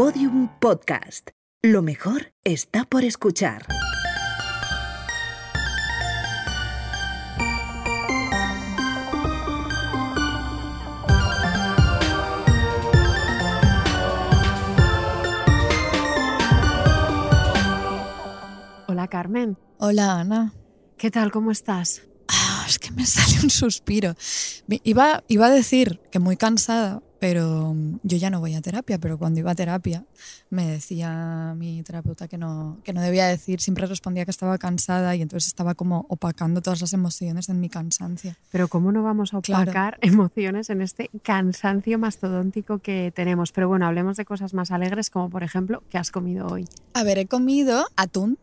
Podium Podcast. Lo mejor está por escuchar. Hola Carmen, Hola Ana. ¿qué tal? ¿Cómo estás? Ah, es que me sale un suspiro. Iba, iba a decir que muy cansada, pero mm, yo ya no voy a terapia, pero cuando iba a terapia me decía mi terapeuta que no, que no debía decir, siempre respondía que estaba cansada y entonces estaba como opacando todas las emociones en mi cansancio. Pero ¿cómo no vamos a Claro. opacar emociones en este cansancio mastodóntico que tenemos? Pero bueno, hablemos de cosas más alegres, como por ejemplo, ¿qué has comido hoy? A ver, he comido atún.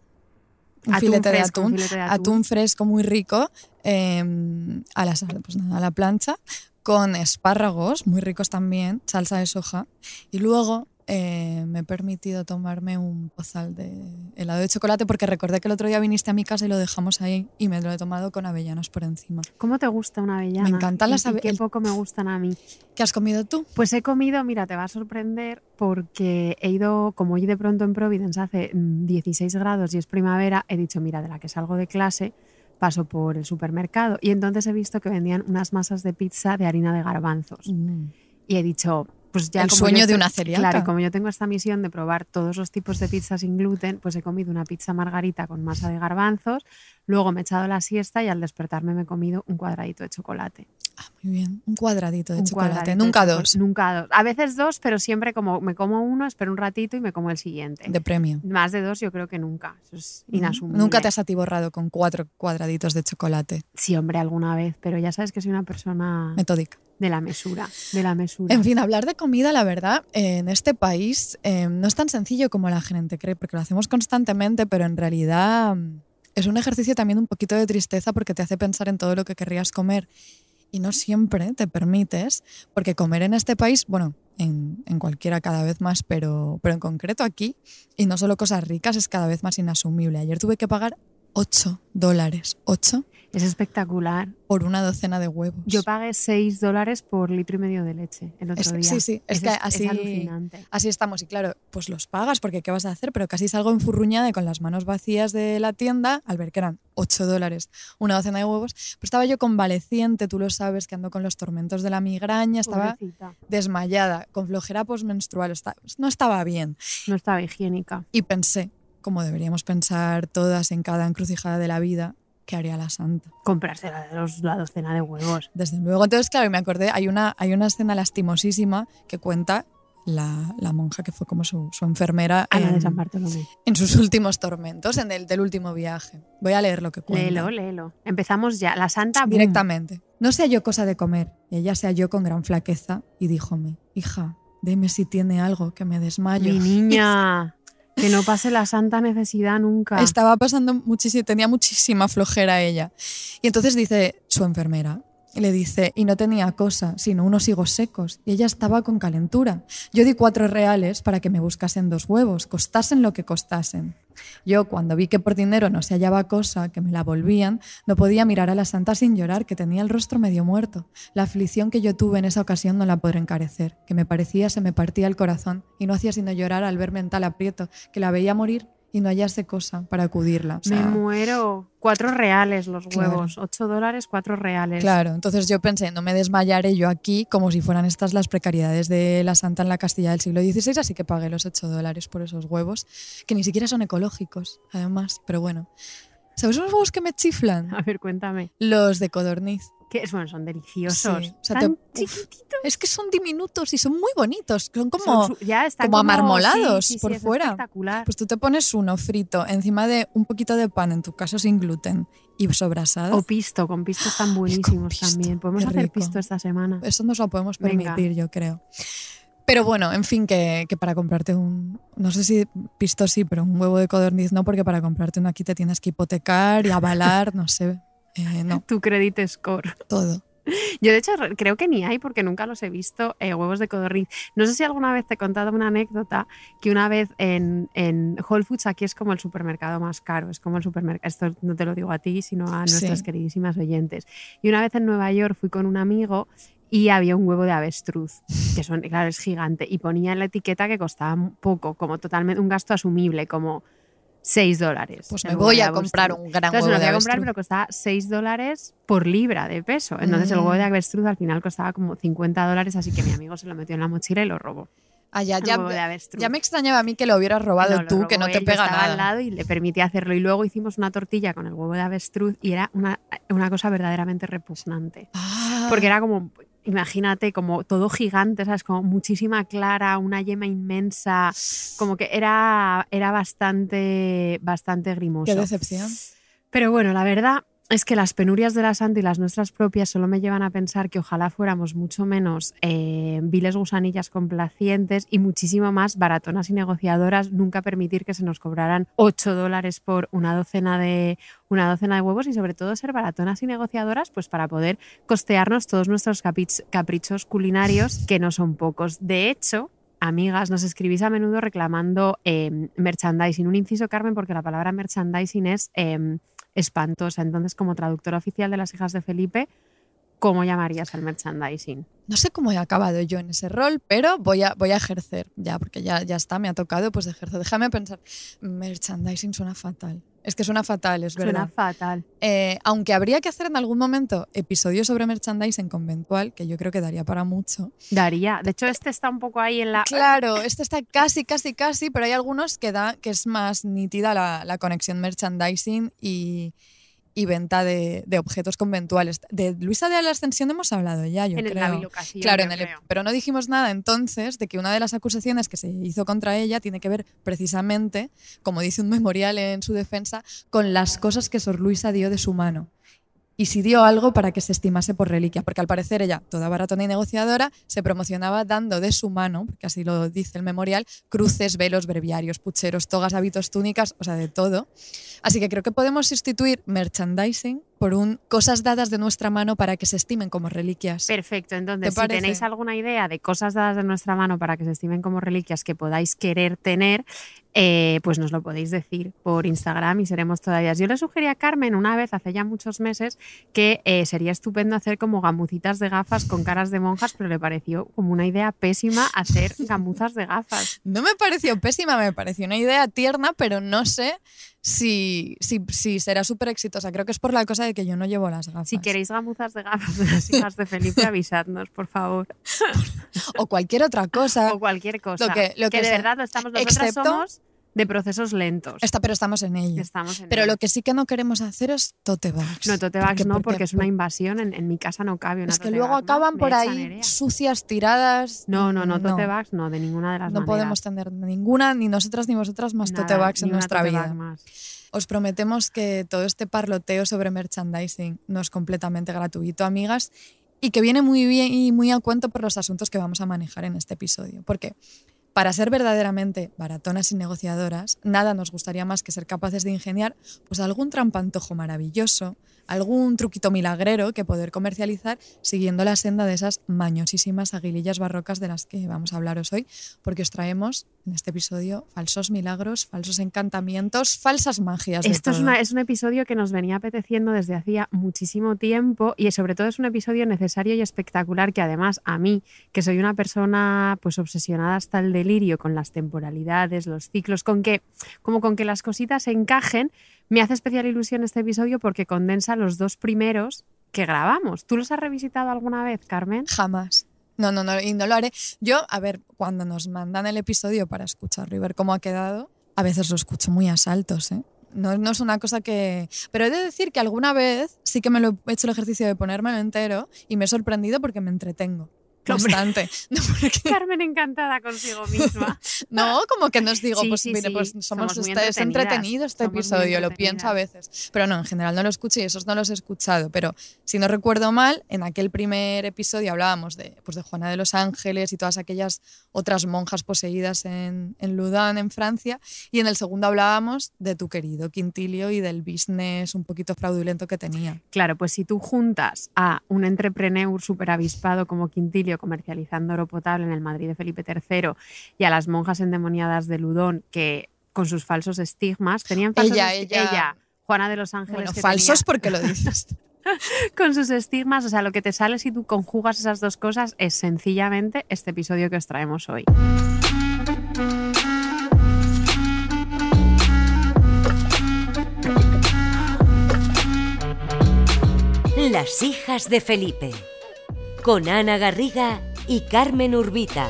Un Atún filete, de un atún, filete de atún. atún. fresco muy rico eh, a, la, pues nada, a la plancha con espárragos muy ricos también, salsa de soja y luego eh, me he permitido tomarme un pozal de helado de chocolate porque recordé que el otro día viniste a mi casa y lo dejamos ahí y me lo he tomado con avellanas por encima. ¿Cómo te gusta una avellana? Me encantan las y ave- qué el- poco me gustan a mí. ¿Qué has comido tú? Pues he comido, mira, te va a sorprender porque he ido, como hoy de pronto en Providence hace mm, 16 grados y es primavera, he dicho, mira, de la que salgo de clase, paso por el supermercado y entonces he visto que vendían unas masas de pizza de harina de garbanzos. Y he dicho, pues ya El como sueño de estoy- una celíaca. Claro, y como yo tengo esta misión de probar todos los tipos de pizza sin gluten, pues he comido una pizza margarita con masa de garbanzos, luego me he echado la siesta y al despertarme me he comido un cuadradito de chocolate. Ah, muy bien. Un cuadradito de Un chocolate. cuadradito de Nunca chocolate. dos. Nunca dos. A veces dos, pero siempre como me como uno, espero un ratito y me como el siguiente. De premio. Más de dos yo creo que nunca. Eso es inasumible. Nunca te has atiborrado con cuatro cuadraditos de chocolate. Sí, hombre, alguna vez, pero ya sabes que soy una persona Metódica. de la mesura, de la mesura. En fin, hablar de comida, la verdad, en este país eh, no es tan sencillo como la gente cree, porque lo hacemos constantemente, pero en realidad mm, es un ejercicio también un poquito de tristeza porque te hace pensar en todo lo que querrías comer y no siempre te permites, porque comer en este país, bueno, en, en cualquiera cada vez más, pero, pero en concreto aquí, y no solo cosas ricas, es cada vez más inasumible. Ayer tuve que pagar 8 dólares, 8 Es espectacular. por una docena de huevos. Yo pagué 6 dólares por litro y medio de leche el otro Es- día. sí, sí, es que así- alucinante. Así estamos, y claro, pues los pagas porque ¿qué vas a hacer? Pero casi salgo enfurruñada y con las manos vacías de la tienda al ver que eran 8 dólares una docena de huevos. Pues estaba yo convaleciente, tú lo sabes, que ando con los tormentos de la migraña, estaba Pobrecita. desmayada, con flojera postmenstrual, no estaba bien. No estaba higiénica. Y pensé, como deberíamos pensar todas en cada encrucijada de la vida, ¿qué haría la santa? Comprarse la, de los- la docena de huevos. Desde luego. Entonces, claro, me acordé, hay una, hay una escena lastimosísima que cuenta la, la monja que fue como su, su enfermera Ana de en, San Bartolomé. en sus últimos tormentos, en el del último viaje. Voy a leer lo que cuenta. Léelo, léelo. Empezamos ya. La santa. boom. Directamente. No sea yo cosa de comer, y ella se halló con gran flaqueza y díjome, hija, dime si tiene algo que me desmayo. Mi niña. que no pase la santa necesidad nunca. Estaba pasando muchísimo, tenía muchísima flojera ella. Y entonces dice su enfermera, le dice, y no tenía cosa, sino unos higos secos. Y ella estaba con calentura. Yo di cuatro reales para que me buscasen dos huevos, costasen lo que costasen. Yo, cuando vi que por dinero no se hallaba cosa, que me la volvían, no podía mirar a la santa sin llorar, que tenía el rostro medio muerto. La aflicción que yo tuve en esa ocasión no la podré encarecer, que me parecía se me partía el corazón y no hacía sino llorar al verme en tal aprieto, que la veía morir y no hallase cosa para acudirla. O sea, Me muero. Cuatro reales los Claro. huevos. Ocho dólares, cuatro reales. Claro, entonces yo pensé, no me desmayaré yo aquí como si fueran estas las precariedades de la santa en la Castilla del siglo XVI, así que pagué los 8 dólares por esos huevos, que ni siquiera son ecológicos, además, pero bueno. ¿Sabes unos huevos que me chiflan? A ver, cuéntame. Los de codorniz. Que bueno, son deliciosos. Sí, o sea, Tan te- uf, chiquititos. Es que son diminutos y son muy bonitos, son como... Son ya están como amarmolados sí, sí, sí, por es fuera. espectacular. Pues tú te pones uno frito encima de un poquito de pan, en tu caso sin gluten, y sobrasado. O pisto, con pisto están buenísimos pisto, también. Podemos hacer pisto esta semana. Eso nos lo podemos Venga. permitir, yo creo. Pero bueno, en fin, que, que para comprarte un, no sé si pisto sí, pero un huevo de codorniz no, porque para comprarte uno aquí te tienes que hipotecar y avalar, no sé, eh, no, Tu credit score. todo. Yo, de hecho, re- creo que ni hay porque nunca los he visto eh, huevos de codorniz. No sé si alguna vez te he contado una anécdota que una vez en, en Whole Foods, aquí es como el supermercado más caro, es como el supermercado, esto no te lo digo a ti, sino a nuestras Sí. queridísimas oyentes. Y una vez en Nueva York fui con un amigo y había un huevo de avestruz, que son, claro, es gigante, y ponía en la etiqueta que costaba poco, como totalmente un gasto asumible, como 6 dólares. Pues me voy a comprar un gran Entonces huevo me lo fui a comprar, pero costaba 6 dólares por libra de peso. Entonces el huevo de Mm. avestruz al final costaba como 50 dólares, así que mi amigo se lo metió en la mochila y lo robó. Ah, ya, ya, ya me extrañaba a mí que lo hubieras robado No, tú, robó que no te él, yo pega estaba nada. al lado y le permití hacerlo. Y luego hicimos una tortilla con el huevo de avestruz y era una, una cosa verdaderamente repugnante. Ah, Porque era como, imagínate, como todo gigante, ¿sabes? Como muchísima clara, una yema inmensa, como que era, era bastante, bastante grimoso. Qué decepción. Pero bueno, la verdad es que las penurias de la Santa y las nuestras propias solo me llevan a pensar que ojalá fuéramos mucho menos eh, viles gusanillas complacientes y muchísimo más baratonas y negociadoras, nunca permitir que se nos cobraran 8 dólares por una docena de una docena de huevos y sobre todo ser baratonas y negociadoras pues para poder costearnos todos nuestros caprichos culinarios que no son pocos. De hecho, amigas, nos escribís a menudo reclamando eh, merchandising. Un inciso, Carmen, porque la palabra merchandising es eh, espantosa. Entonces, como traductora oficial de las hijas de Felipe, ¿cómo llamarías al merchandising? No sé cómo he acabado yo en ese rol, pero voy a, voy a ejercer ya, porque ya, ya está, me ha tocado, pues ejerzo. Déjame pensar. Merchandising suena fatal. Es que suena fatal, es Suena verdad. fatal. Eh, aunque habría que hacer en algún momento episodios sobre merchandising conventual, que yo creo que daría para mucho. Daría. De hecho, este está un poco ahí en la. Claro, este está casi, casi, casi, pero hay algunos que da que es más nítida la, la conexión merchandising y, y venta de, de objetos conventuales. De Luisa de la Ascensión hemos hablado ya, yo en creo. Claro, yo en el- creo. pero no dijimos nada entonces de que una de las acusaciones que se hizo contra ella tiene que ver precisamente, como dice un memorial en su defensa, con las cosas que Sor Luisa dio de su mano. Y si dio algo para que se estimase por reliquia, porque al parecer ella, toda baratona y negociadora, se promocionaba dando de su mano, porque así lo dice el memorial, cruces, velos, breviarios, pucheros, togas, hábitos, túnicas, o sea, de todo. Así que creo que podemos sustituir merchandising por un cosas dadas de nuestra mano para que se estimen como reliquias. Perfecto, entonces ¿Te si tenéis alguna idea de cosas dadas de nuestra mano para que se estimen como reliquias que podáis querer tener, eh, pues nos lo podéis decir por Instagram y seremos todavía. Yo le sugerí a Carmen una vez, hace ya muchos meses, que eh, sería estupendo hacer como gamucitas de gafas con caras de monjas, pero le pareció como una idea pésima hacer gamuzas de gafas. No me pareció pésima, me pareció una idea tierna, pero no sé si, si, si será súper exitosa. Creo que es por la cosa de que yo no llevo las gafas. Si queréis gamuzas de gafas de las hijas de Felipe, avisadnos, por favor. O cualquier otra cosa. O cualquier cosa. Lo que- lo que de sea. verdad lo estamos, nosotras Excepto- somos de procesos lentos. Está, pero estamos en ello. Estamos en Pero ello. lo que sí que no queremos hacer es tote bags. No, tote bags no, porque es una invasión. En, en mi casa no cabe una Es que tote luego bag, ¿no? acaban Me por ahí sucias, tiradas. No, no, no, tote bags no, de ninguna de las No maneras. podemos tener ninguna, ni nosotras ni vosotras, más Nada, tote bags en nuestra vida. más. Os prometemos que todo este parloteo sobre merchandising no es completamente gratuito, amigas, y que viene muy bien y muy a cuento por los asuntos que vamos a manejar en este episodio. Porque para ser verdaderamente baratonas y negociadoras, nada nos gustaría más que ser capaces de ingeniar pues algún trampantojo maravilloso, algún truquito milagrero que poder comercializar siguiendo la senda de esas mañosísimas aguilillas barrocas de las que vamos a hablaros hoy, porque os traemos en este episodio falsos milagros, falsos encantamientos, falsas magias. Esto es, una- es un episodio que nos venía apeteciendo desde hacía muchísimo tiempo y sobre todo es un episodio necesario y espectacular que además a mí, que soy una persona pues obsesionada hasta el delirio con las temporalidades, los ciclos, con que como con que las cositas encajen, me hace especial ilusión este episodio porque condensa los dos primeros que grabamos. ¿Tú los has revisitado alguna vez, Carmen? Jamás. No, no, no, y no lo haré. Yo, a ver, cuando nos mandan el episodio para escucharlo y ver cómo ha quedado, a veces lo escucho muy a saltos, ¿eh? No, no es una cosa que... Pero he de decir que alguna vez sí que me lo he hecho el ejercicio de ponérmelo entero y me he sorprendido porque me entretengo. Hombre. Bastante. No, porque- Carmen encantada consigo misma. no, como que nos digo, Sí, pues sí, mire, pues somos, Somos este- es entretenido este Somos episodio, lo pienso a veces. Pero no, en general no lo escucho y esos no los he escuchado. Pero si no recuerdo mal, en aquel primer episodio hablábamos de, pues de Juana de los Ángeles y todas aquellas otras monjas poseídas en, en Loudun, en Francia. Y en el segundo hablábamos de tu querido Quintilio y del business un poquito fraudulento que tenía. Claro, pues si tú juntas a un entrepreneur súper avispado como Quintilio comercializando oro potable en el Madrid de Felipe III y a las monjas endemoniadas de Ludón que con sus falsos estigmas tenían falsos Ella, esti- ella- Juana de los Ángeles. Bueno, que falsos tenía- porque lo dices. con sus estigmas. O sea, lo que te sale si tú conjugas esas dos cosas es sencillamente este episodio que os traemos hoy. Las hijas de Felipe, con Ana Garriga y Carmen Urbita.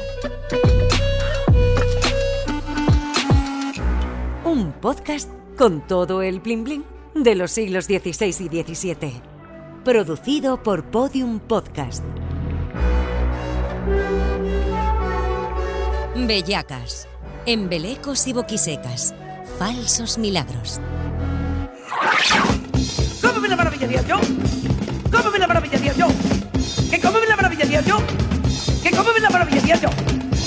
Un podcast con todo el bling bling de los siglos XVI y XVII. Producido por Podium Podcast. Bellacas, embelecos y boquisecas, falsos milagros. ¡Cómeme la maravilla día yo! ¡Cómeme la maravilla día yo! ¡Que cómeme la maravilla día yo! ¡Que cómeme la yo!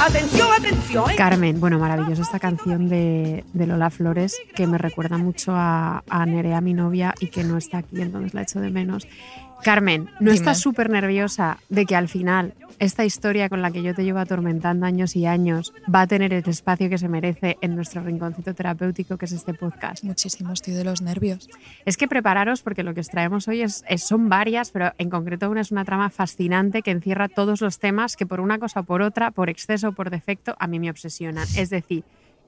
¡Atención, atención! Carmen, bueno, maravillosa esta canción de, de Lola Flores que me recuerda mucho a, a Nerea, mi novia, y que no está aquí, entonces la echo de menos. Carmen, ¿no Dime. estás súper nerviosa de que al final esta historia con la que yo te llevo atormentando años y años va a tener el espacio que se merece en nuestro rinconcito terapéutico que es este podcast? Muchísimo, estoy de los nervios. Es que prepararos porque lo que os traemos hoy es, es- son varias, pero en concreto una es una trama fascinante que encierra todos los temas que por una cosa o por otra, por exceso o por defecto, a mí me obsesionan. Es decir,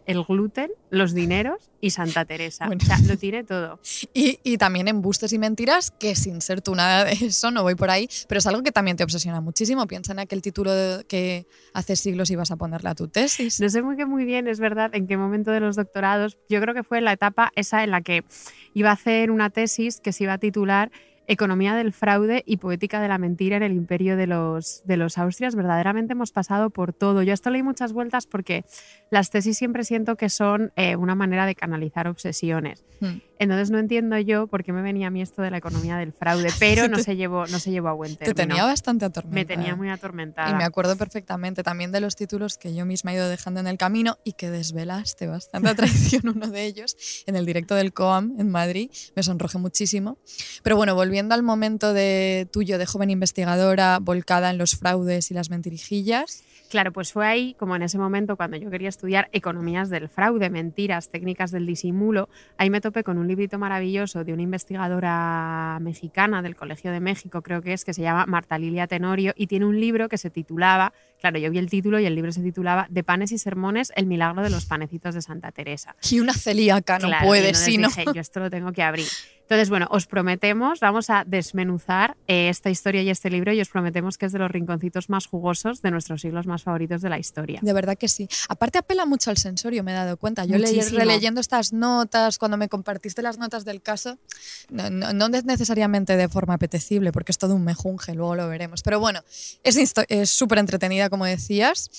el gluten, los dineros y Santa Teresa. Bueno. O sea, lo tiene todo. Y, y también embustes y mentiras, que sin ser tú nada de eso, no voy por ahí, pero es algo que también te obsesiona muchísimo. Piensa en aquel título de- que hace siglos ibas a ponerle a tu tesis. No sé muy, que muy bien, es verdad, en qué momento de los doctorados. Yo creo que fue en la etapa esa en la que iba a hacer una tesis que se iba a titular Economía del fraude y poética de la mentira en el imperio de los, de los Austrias. Verdaderamente hemos pasado por todo. Yo esto leí muchas vueltas porque las tesis siempre siento que son eh, una manera de canalizar obsesiones. Hmm. Entonces no entiendo yo por qué me venía a mí esto de la economía del fraude, pero no Te- se llevó, no se llevó a buen Te término. tenía bastante atormentada. me tenía muy atormentada. Y me acuerdo perfectamente también de los títulos que yo misma he ido dejando en el camino y que desvelaste bastante a traición uno de ellos en el directo del COAM en Madrid. Me sonrojé muchísimo. Pero bueno, volviendo al momento de tuyo de joven investigadora volcada en los fraudes y las mentirijillas. Claro, pues fue ahí, como en ese momento, cuando yo quería estudiar economías del fraude, mentiras, técnicas del disimulo, ahí me topé con un librito maravilloso de una investigadora mexicana del Colegio de México, creo que es, que se llama Marta Lilia Tenorio, y tiene un libro que se titulaba, claro, yo vi el título y el libro se titulaba De panes y sermones, el milagro de los panecitos de Santa Teresa. Y una celíaca no Claro, puede, entonces si no. dije, yo esto lo tengo que abrir. Entonces, bueno, os prometemos, vamos a desmenuzar eh, esta historia y este libro y os prometemos que es de los rinconcitos más jugosos de nuestros siglos más favoritos de la historia. De verdad que sí. Aparte apela mucho al sensorio, me he dado cuenta. Yo leí, releyendo estas notas, cuando me compartiste las notas del caso, no, no- necesariamente de forma apetecible, porque es todo un mejunje, luego lo veremos. Pero bueno, es súper entretenida, como decías.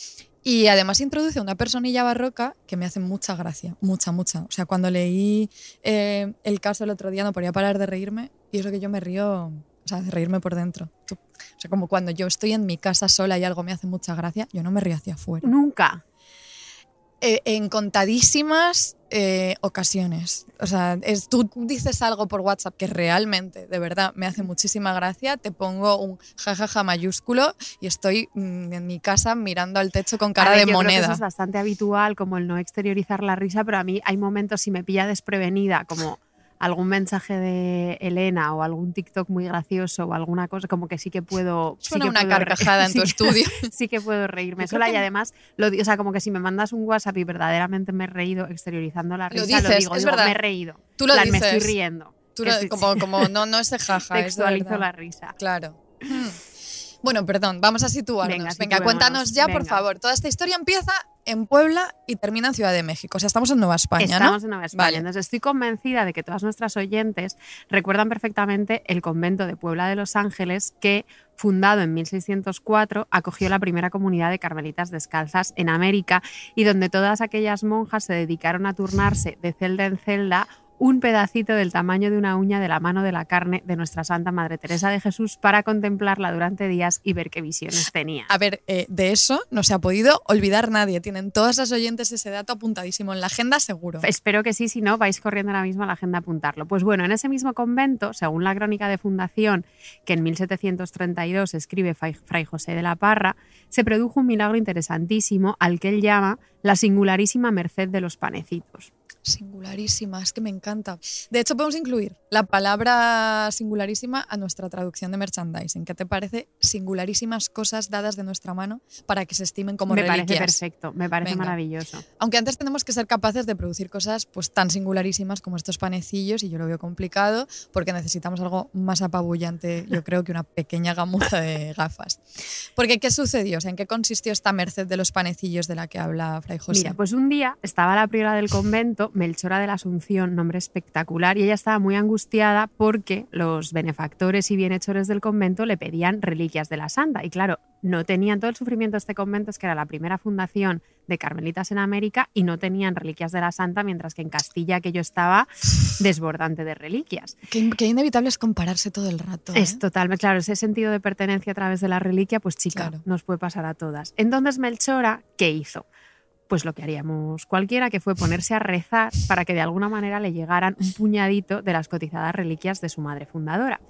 Y además introduce una personilla barroca que me hace mucha gracia, mucha, mucha. O sea, cuando leí eh, el caso el otro día no podía parar de reírme y eso que yo me río, o sea, de reírme por dentro. O sea, como cuando yo estoy en mi casa sola y algo me hace mucha gracia, yo no me río hacia afuera. Nunca. Eh, en contadísimas eh, ocasiones. O sea, es, tú dices algo por WhatsApp que realmente, de verdad, me hace muchísima gracia, te pongo un jajaja mayúsculo y estoy mm, en mi casa mirando al techo con cara ver, de yo creo que moneda. eso es bastante habitual, como el no exteriorizar la risa, pero a mí hay momentos, si me pilla desprevenida, como algún mensaje de Elena o algún TikTok muy gracioso o alguna cosa, como que sí que puedo. sí Suena que una puedo carcajada en sí tu estudio. sí que puedo reírme sola que- y además, lo, o sea, como que si me mandas un WhatsApp y verdaderamente me he reído exteriorizando la Lo risa, lo, dices, digo, es digo, verdad. me he reído. Tú lo plan, me estoy dices. riendo. Tú lo- sí, como, sí. como no, no es de jaja. es de Textualizo la risa. Claro. Bueno, perdón, vamos a situarnos. Venga, cuéntanos ya, por favor. Toda esta historia empieza en Puebla y termina en Ciudad de México. O sea, estamos en Nueva España, Estamos ¿no? en Nueva España. Vale. Entonces estoy convencida de que todas nuestras oyentes recuerdan perfectamente el convento de Puebla de Los Ángeles que, fundado en 1604, acogió la primera comunidad de carmelitas descalzas en América y donde todas aquellas monjas se dedicaron a turnarse de celda en celda un pedacito del tamaño de una uña de la mano de la carne de nuestra Santa Madre Teresa de Jesús para contemplarla durante días y ver qué visiones tenía. A ver, eh, de eso no se ha podido olvidar nadie. Tienen todas las oyentes ese dato apuntadísimo en la agenda, seguro. Espero que sí, si no, vais corriendo ahora mismo a la agenda a apuntarlo. Pues bueno, en ese mismo convento, según la crónica de fundación que en 1732 escribe Fray Fray José de la Parra, se produjo un milagro interesantísimo al que él llama la singularísima merced de los panecitos. Singularísima, es que me encanta. De hecho, podemos incluir la palabra singularísima a nuestra traducción de merchandising. ¿Qué te parece? Singularísimas cosas dadas de nuestra mano para que se estimen como me reliquias. parece perfecto, me parece Venga. maravilloso. Aunque antes tenemos que ser capaces de producir cosas pues tan singularísimas como estos panecillos y yo lo veo complicado porque necesitamos algo más apabullante, yo creo, que una pequeña gamuza de gafas. Porque ¿qué sucedió? O sea, ¿En qué consistió esta merced de los panecillos de la que habla Fray José? Mira, pues un día estaba la priora del convento, Melchora de la Asunción, nombre espectacular, y ella estaba muy angustiada porque los benefactores y bienhechores del convento le pedían reliquias de la santa. Y claro, no tenían todo el sufrimiento de este convento, es que era la primera fundación de carmelitas en América y no tenían reliquias de la santa, mientras que en Castilla aquello estaba desbordante de reliquias. Qué, qué inevitable es compararse todo el rato. ¿eh? Es totalmente, claro, ese sentido de pertenencia a través de la reliquia, pues chica, Claro. nos puede pasar a todas. Entonces Melchora, ¿qué hizo? Pues lo que haríamos cualquiera, que fue ponerse a rezar para que de alguna manera le llegaran un puñadito de las cotizadas reliquias de su madre fundadora.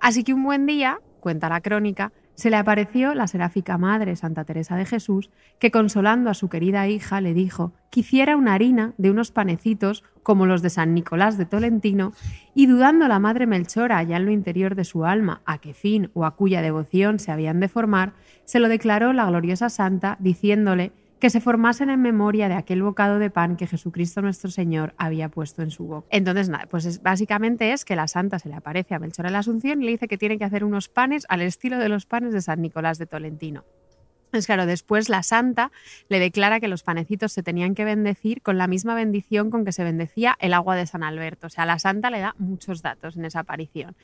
Así que un buen día, cuenta la crónica, se le apareció la seráfica madre Santa Teresa de Jesús, que consolando a su querida hija le dijo que hiciera una harina de unos panecitos como los de San Nicolás de Tolentino, y dudando la madre Melchora allá en lo interior de su alma a qué fin o a cuya devoción se habían de formar, se lo declaró la gloriosa santa diciéndole que se formasen en memoria de aquel bocado de pan que Jesucristo nuestro Señor había puesto en su boca. Entonces, nada, pues es- básicamente es que la santa se le aparece a Melchor en la Asunción y le dice que tiene que hacer unos panes al estilo de los panes de San Nicolás de Tolentino. Pues claro, después la santa le declara que los panecitos se tenían que bendecir con la misma bendición con que se bendecía el agua de San Alberto. O sea, la santa le da muchos datos en esa aparición.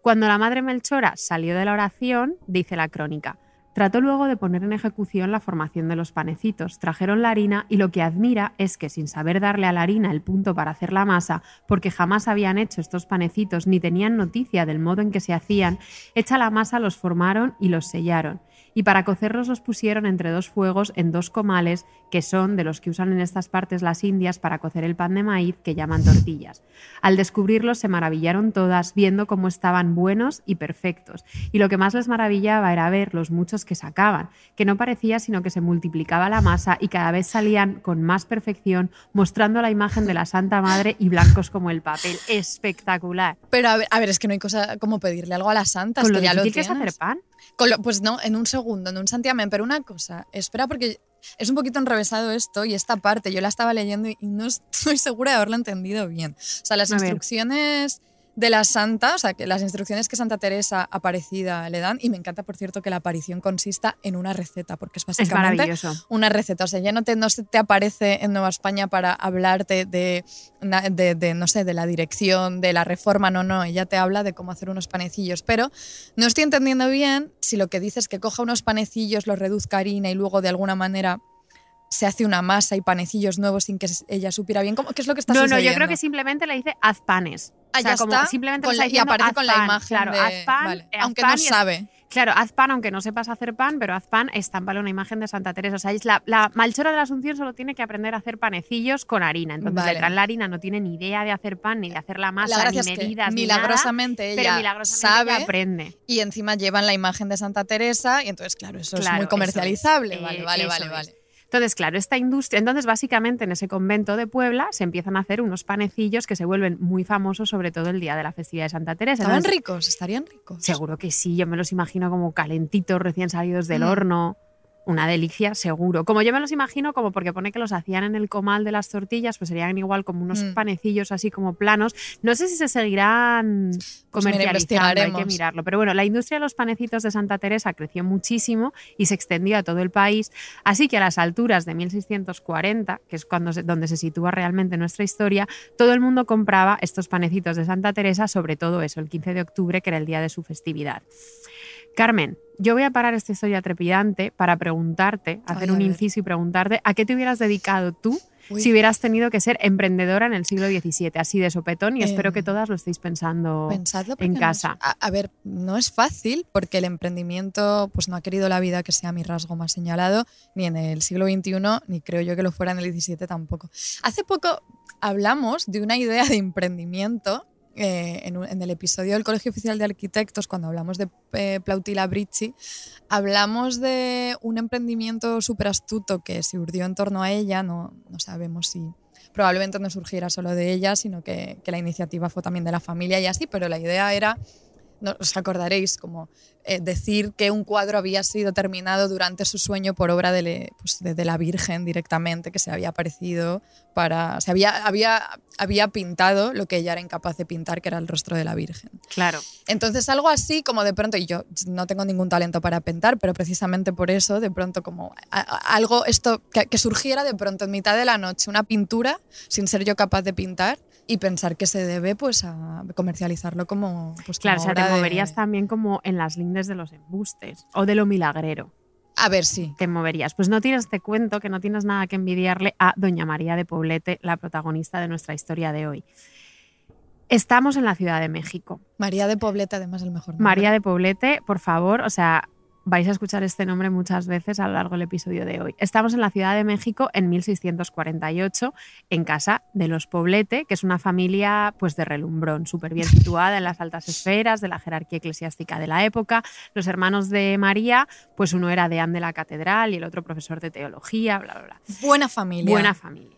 Cuando la madre Melchora salió de la oración, dice la crónica, Trató luego de poner en ejecución la formación de los panecitos. Trajeron la harina y lo que admira es que sin saber darle a la harina el punto para hacer la masa, porque jamás habían hecho estos panecitos ni tenían noticia del modo en que se hacían, hecha la masa los formaron y los sellaron. Y para cocerlos los pusieron entre dos fuegos en dos comales, que son de los que usan en estas partes las indias para cocer el pan de maíz que llaman tortillas. Al descubrirlos se maravillaron todas, viendo cómo estaban buenos y perfectos. Y lo que más les maravillaba era ver los muchos que sacaban, que no parecía sino que se multiplicaba la masa y cada vez salían con más perfección, mostrando la imagen de la Santa Madre y blancos como el papel. Espectacular. Pero a ver, a ver, es que no hay cosa como pedirle algo a las santas, Con que lo ya lo difícil que es tienes. hacer pan. Con lo- pues no, en un segundo, en un santiamén. Pero una cosa, espera, porque es un poquito enrevesado esto y esta parte yo la estaba leyendo y no estoy segura de haberlo entendido bien. O sea, las A instrucciones de la santa, o sea, que las instrucciones que Santa Teresa Aparecida le dan, y me encanta, por cierto, que la aparición consista en una receta, porque es básicamente una receta. O sea, ya no, te, no se te aparece en Nueva España para hablarte de, de, de, no sé, de la dirección, de la reforma, no, no, ella te habla de cómo hacer unos panecillos. Pero no estoy entendiendo bien si lo que dices es que coja unos panecillos, los reduzca a harina y luego de alguna manera se hace una masa y panecillos nuevos sin que ella supiera bien cómo, qué es lo que está No, no, sucediendo. yo creo que simplemente le dice haz panes. Ah, O sea, ya como está. simplemente Con la- y aparece "Haz con la pan". imagen Claro, de- haz pan, vale, haz aunque pan no es- sabe. Claro, haz pan aunque no sepas hacer pan, pero haz pan, estámpale una imagen de Santa Teresa. O sea, es la, la Malchora de la Asunción solo tiene que aprender a hacer panecillos con harina. Entonces Vale. le traen la harina, no tiene ni idea de hacer pan, ni de hacer la masa, La ni es que medidas, ni nada, milagrosamente ella pero milagrosamente ella sabe aprende. y encima llevan la imagen de Santa Teresa y entonces, claro, eso es muy eso comercializable. es. Vale, Eh, vale, vale, vale. Entonces, claro, esta industria, entonces básicamente en ese convento de Puebla se empiezan a hacer unos panecillos que se vuelven muy famosos, sobre todo el día de la festividad de Santa Teresa. ¿Estaban Entonces, ricos? ¿Estarían ricos? Seguro que sí, yo me los imagino como calentitos, recién salidos del Mm. horno. Una delicia, seguro. Como yo me los imagino, como porque pone que los hacían en el comal de las tortillas, pues serían igual como unos Mm. panecillos así como planos. No sé si se seguirán Pues comercializando, hay que mirarlo. Pero bueno, la industria de los panecitos de Santa Teresa creció muchísimo y se extendió a todo el país. Así que a las alturas de 1640, que es cuando se- donde se sitúa realmente nuestra historia, todo el mundo compraba estos panecitos de Santa Teresa, sobre todo eso, el 15 de octubre, que era el día de su festividad. Carmen, yo voy a parar esta historia trepidante para preguntarte, hacer un inciso y preguntarte a qué te hubieras dedicado tú Uy. si hubieras tenido que ser emprendedora en el siglo XVII, así de sopetón, y espero Em, que todas lo estéis pensando en porque no es- casa. a, a ver, no es fácil porque el emprendimiento pues no ha querido la vida que sea mi rasgo más señalado, ni en el siglo XXI, ni creo yo que lo fuera en el XVII tampoco. Hace poco hablamos de una idea de emprendimiento eh, en, el episodio del Colegio Oficial de Arquitectos, cuando hablamos de eh, Plautila Bricci, hablamos de un emprendimiento súper astuto que se urdió en torno a ella, no, sabemos si probablemente no surgiera solo de ella, sino que la iniciativa fue también de la familia y así, pero la idea era no, os acordaréis, como eh, decir que un cuadro había sido terminado durante su sueño por obra de, le- pues, de- de la Virgen directamente, que se había aparecido para. Se había, había, había pintado lo que ella era incapaz de pintar, que era el rostro de la Virgen. Claro. Entonces, algo así como de pronto, y yo no tengo ningún talento para pintar, pero precisamente por eso, de pronto, como a- a- algo, esto, que, que surgiera de pronto en mitad de la noche, una pintura, sin ser yo capaz de pintar, y pensar que se debe pues a comercializarlo como. Pues, Claro, o sea, te de- moverías también como en las lindes de los embustes o de lo milagrero. A ver, sí. Te moverías. Pues no tienes, te cuento que no tienes nada que envidiarle a Doña María de Poblete, la protagonista de nuestra historia de hoy. Estamos en la Ciudad de México. María de Poblete, además, el mejor nombre. María de Poblete, por favor, o sea, vais a escuchar este nombre muchas veces a lo largo del episodio de hoy. Estamos en la Ciudad de México en 1648, en casa de los Poblete, que es una familia pues de relumbrón, súper bien situada en las altas esferas de la jerarquía eclesiástica de la época. Los hermanos de María, pues uno era deán de la catedral y el otro profesor de teología, bla, bla, bla. Buena familia. Buena familia,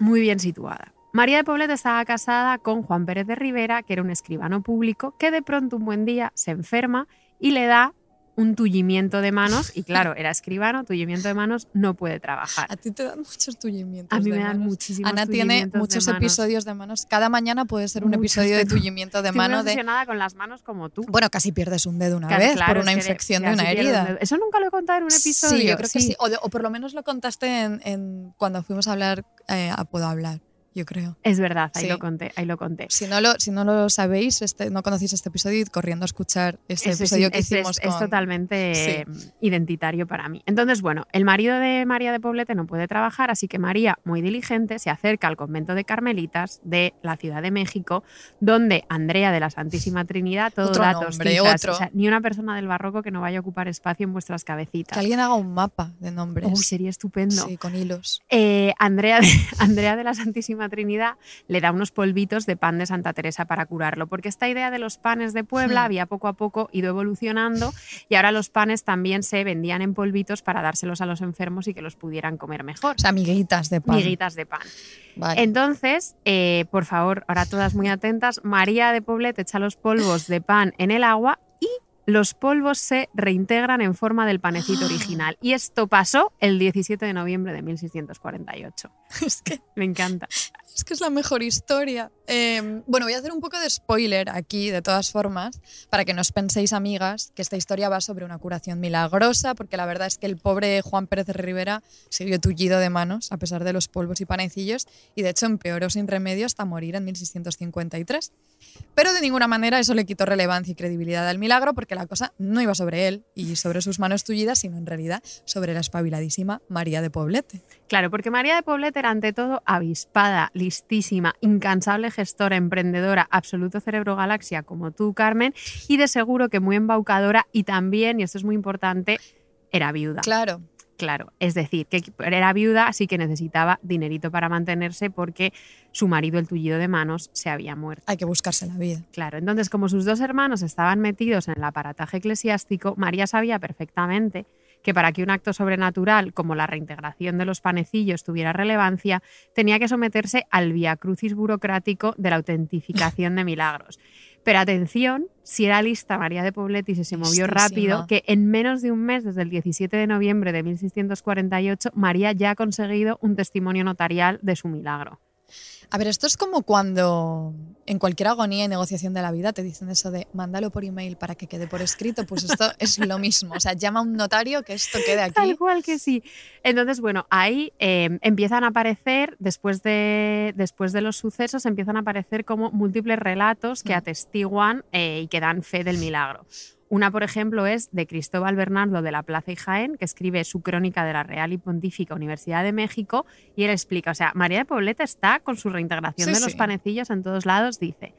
muy bien situada. María de Poblete estaba casada con Juan Pérez de Rivera, que era un escribano público, que de pronto un buen día se enferma y le da un tullimiento de manos. Y claro, era escribano, tullimiento de manos, no puede trabajar. A ti te dan muchos tullimientos. A mí de me dan manos. muchísimos Ana tiene de muchos episodios de manos. Cada mañana puede ser un episodio de tullimiento de Estoy mano. De, obsesionada con las manos como tú. bueno, casi pierdes un dedo una vez claro, por una infección de una herida. Eso nunca lo he contado en un episodio. Sí, yo creo que sí. O, de- o por lo menos lo contaste en, en- cuando fuimos a hablar eh, a Puedo Hablar, yo creo. Es verdad, ahí Sí. lo conté, ahí lo conté. Si no lo, si no lo sabéis, este, no conocéis este episodio, id corriendo a escuchar ese Eso es- episodio que es, es- hicimos es con... totalmente identitario para mí. Entonces, bueno, el marido de María de Poblete no puede trabajar, así que María, muy diligente, se acerca al convento de Carmelitas de la Ciudad de México, donde Andrea de la Santísima Trinidad, todo Otro datos, nombre, otro. o sea, ni una persona del barroco que no vaya a ocupar espacio en vuestras cabecitas. Que alguien haga un mapa de nombres. Uy, sería estupendo. Sí, con hilos. Eh, Andrea, de, Andrea de la Santísima Trinidad le da unos polvitos de pan de Santa Teresa para curarlo, porque esta idea de los panes de Puebla había poco a poco ido evolucionando y ahora los panes también se vendían en polvitos para dárselos a los enfermos y que los pudieran comer mejor. O sea, miguitas de pan. Miguitas de pan. Vale. Entonces, eh, por favor, ahora todas muy atentas, María de Poblet echa los polvos de pan en el agua los polvos se reintegran en forma del panecito Ah. original. Y esto pasó el 17 de noviembre de 1648. es que Me encanta. Es que es la mejor historia. Eh, bueno, voy a hacer un poco de spoiler aquí, de todas formas, para que no os penséis, amigas, que esta historia va sobre una curación milagrosa, porque la verdad es que el pobre Juan Pérez de Rivera siguió tullido de manos, a pesar de los polvos y panecillos, y de hecho empeoró sin remedio hasta morir en 1653. Pero de ninguna manera eso le quitó relevancia y credibilidad al milagro, porque la cosa no iba sobre él y sobre sus manos tullidas, sino en realidad sobre la espabiladísima María de Poblete. Claro, porque María de Poblet era ante todo avispada, listísima, incansable gestora, emprendedora, absoluto cerebro galaxia como tú, Carmen, y de seguro que muy embaucadora y también, y esto es muy importante, era viuda. Claro, Claro, es decir, que era viuda, así que necesitaba dinerito para mantenerse porque su marido, el tullido de manos, se había muerto. hay que buscarse la vida. Claro, entonces como sus dos hermanos estaban metidos en el aparataje eclesiástico, María sabía perfectamente que para que un acto sobrenatural como la reintegración de los panecillos tuviera relevancia, tenía que someterse al via crucis burocrático de la autentificación de milagros. Pero atención, si era lista María de Poblet y se movió Listísima. rápido, que en menos de un mes, desde el 17 de noviembre de 1648, María ya ha conseguido un testimonio notarial de su milagro. A ver, esto es como cuando en cualquier agonía y negociación de la vida te dicen eso de mándalo por email para que quede por escrito, pues esto es lo mismo. O sea, llama a un notario que esto quede aquí. Tal cual que sí. Entonces, bueno, ahí eh, empiezan a aparecer, después de, después de los sucesos, empiezan a aparecer como múltiples relatos que Mm. atestiguan eh, y que dan fe del milagro. Una, por ejemplo, es de Cristóbal Bernardo de la Plaza y Jaén, que escribe su crónica de la Real y Pontífica Universidad de México, y él explica, o sea, María de Poblete está con su reintegración Sí, de los sí. panecillos en todos lados, dice.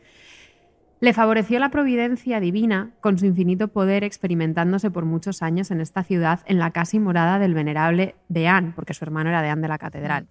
Le favoreció la providencia divina con su infinito poder experimentándose por muchos años en esta ciudad en la casa y morada del venerable Deán, porque su hermano era Deán de la catedral,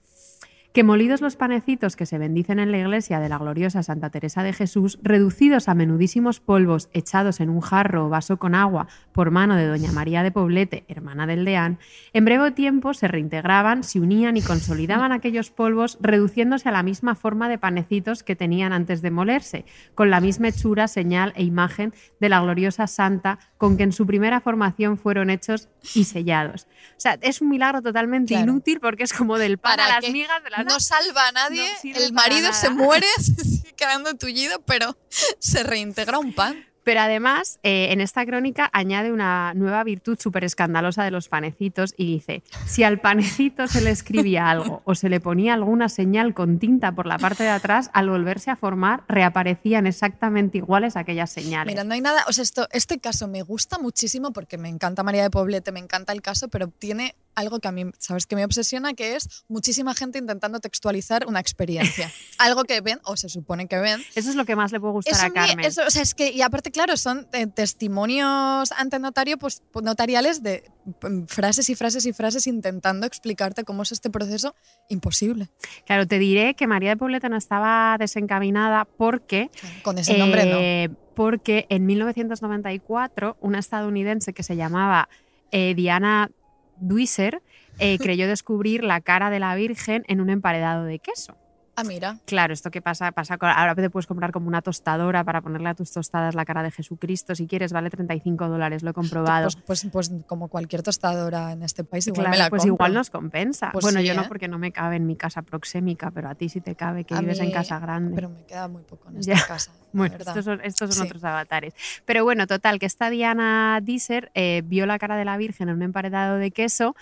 que molidos los panecitos que se bendicen en la iglesia de la gloriosa Santa Teresa de Jesús, reducidos a menudísimos polvos echados en un jarro o vaso con agua por mano de doña María de Poblete, hermana del deán, en breve tiempo se reintegraban, se unían y consolidaban aquellos polvos, reduciéndose a la misma forma de panecitos que tenían antes de molerse, con la misma hechura, señal e imagen de la gloriosa santa con que en su primera formación fueron hechos y sellados. O sea, es un milagro totalmente Claro. inútil porque es como del pan a ¿Para las qué? migas de la No salva a nadie, No el marido se nada. muere, se quedando tullido, pero se reintegra un pan. Pero además, eh, en esta crónica añade una nueva virtud súper escandalosa de los panecitos y dice, si al panecito se le escribía algo o se le ponía alguna señal con tinta por la parte de atrás, al volverse a formar reaparecían exactamente iguales aquellas señales. Mira, no hay nada, o sea, esto, este caso me gusta muchísimo porque me encanta María de Poblete, me encanta el caso, pero tiene algo que a mí, ¿sabes? Que me obsesiona, que es muchísima gente intentando textualizar una experiencia. algo que ven, o se supone que ven. Eso es lo que más le puede gustar Eso a me- Carmen. eso, o sea, es que, y aparte, claro, son eh, testimonios ante notario, pues notariales de mm, frases y frases y frases intentando explicarte cómo es este proceso imposible. Claro, te diré que María de Poblete no estaba desencaminada porque Con ese nombre no. Eh, Porque en 1994 una estadounidense que se llamaba eh, Diana Duiser eh, creyó descubrir la cara de la Virgen en un emparedado de queso. Ah, mira. Claro, esto que pasa, pasa con- ahora te puedes comprar como una tostadora para ponerle a tus tostadas la cara de Jesucristo, si quieres, vale 35 dólares, lo he comprobado. Pues, pues, pues como cualquier tostadora en este país, igual Claro, me la pues compro. igual nos compensa. Pues bueno, sí, yo no ¿eh? porque no me cabe en mi casa proxémica, pero a ti sí te cabe, que A vives en casa grande. Pero me queda muy poco en esta Ya. casa. Bueno, estos son, estos son Sí. otros avatares. Pero bueno, total, que esta Diana Dieser eh, vio la cara de la Virgen en un emparedado de queso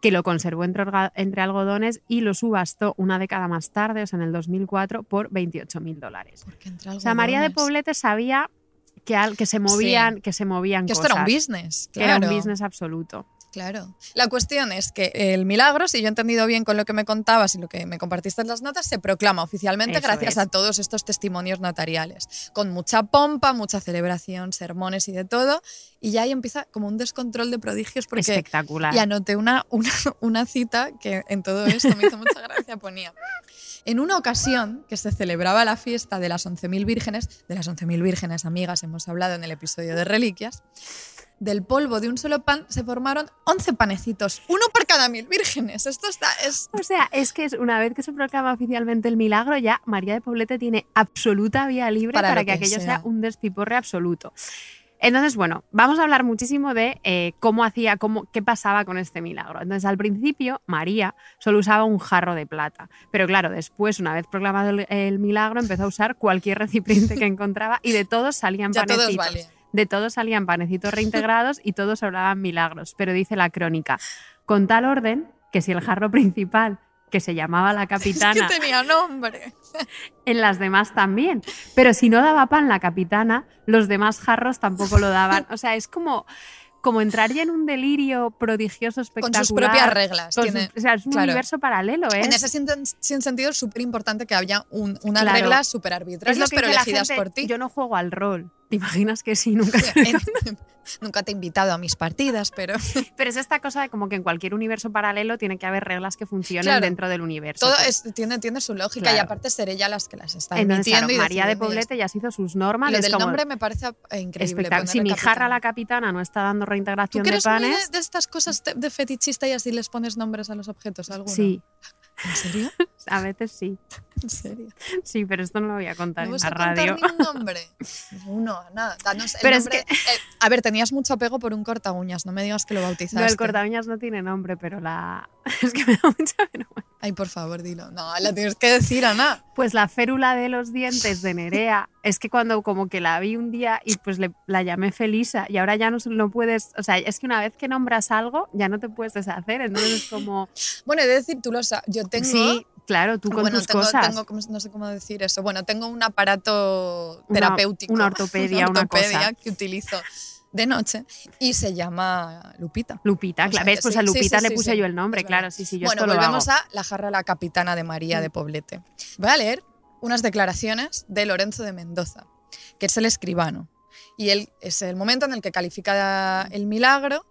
que lo conservó entre, entre algodones y lo subastó una década más tarde, o sea, en el 2004, por 28 mil dólares. O sea, María de. Poblete sabía que, al- que se movían, que se movían Que esto cosas. era un business, que era un business absoluto. Claro. La cuestión es que el milagro, si yo he entendido bien con lo que me contabas y lo que me compartiste en las notas, se proclama oficialmente Eso gracias es. a todos estos testimonios notariales, con mucha pompa, mucha celebración, sermones y de todo. Y ya ahí empieza como un descontrol de prodigios porque Espectacular. y anoté una, una, una cita que en todo esto me hizo mucha gracia. Ponía, en una ocasión que se celebraba la fiesta de las 11.000 vírgenes, de las 11.000 vírgenes amigas hemos hablado en el episodio de reliquias, del polvo de un solo pan se formaron 11 panecitos, uno por cada mil vírgenes. Esto está, es... O sea, es que es una vez que se proclama oficialmente el milagro, ya María de Poblete tiene absoluta vía libre Para que, que aquello sea. sea. un despiporre absoluto. Entonces, bueno, vamos a hablar muchísimo de eh, cómo hacía, cómo, qué pasaba con este milagro. Entonces, al principio, María solo usaba un jarro de plata. Pero claro, después, una vez proclamado el, el milagro, empezó a usar cualquier recipiente que encontraba y de todos salían Ya todos panecitos. valían. De todos salían panecitos reintegrados y todos hablaban milagros. Pero dice la crónica, con tal orden que si el jarro principal, que se llamaba la Es que capitana, tenía nombre. en las demás también. Pero si no daba pan la capitana, los demás jarros tampoco lo daban. O sea, es como, como entrar ya en un delirio prodigioso, Con espectacular. sus propias reglas. con tiene- o sea, es un claro. universo paralelo, ¿eh? En ese sin- sin sentido es súper importante que haya un- unas Claro. reglas súper arbitrarias, pero elegidas gente, por ti. Yo no juego al rol. ¿Te imaginas que sí? Nunca. En- Nunca te he invitado a mis partidas, pero Pero es esta cosa de como que en cualquier universo paralelo tiene que haber reglas que funcionen Claro. dentro del universo. todo es- tiene, tiene su lógica y aparte ser ella las que las está Entonces, emitiendo María de ya Poblete ya se hizo sus normas. Lo del como nombre me parece eh, increíble. Si mi jarra capitana. la capitana no está dando ¿Tú reintegración de eres muy de, panes, de estas cosas te- de fetichista y así les pones nombres a los objetos? ¿Alguno? sí, ¿En serio? a veces sí. ¿En serio? Sí, pero esto no lo voy a contar ¿No en la radio. ni un nombre? Uno, nada. Danos el Pero es nombre. Eh, a ver, tenías mucho apego por un corta uñas. No me digas que lo bautizaste. No, el cortaviñas no tiene nombre, pero la. Es que me da mucha vergüenza. Ay, por favor, dilo. No, la tienes que decir, Ana. Pues la férula de los dientes de Nerea, es que cuando como que la vi un día y pues le- la llamé Felisa y ahora ya no, no puedes, o sea, es que una vez que nombras algo ya no te puedes deshacer, entonces es como, Bueno, he de decir, tú lo sabes. Yo tengo. sí, claro, tú con bueno, tus tengo, cosas. tengo no sé cómo decir eso. Bueno, tengo un aparato Una- terapéutico. una ortopedia, una ortopedia cosa. que utilizo de noche y se llama Lupita. Lupita, O sea claro, ¿ves? Pues sí, a Lupita sí, le puse yo el nombre, claro, sí, sí, yo bueno, esto lo volvemos hago. a la jarra la capitana de María de Poblete. Voy a leer unas declaraciones de Lorenzo de Mendoza, que es el escribano. Y él es el momento en el que califica el milagro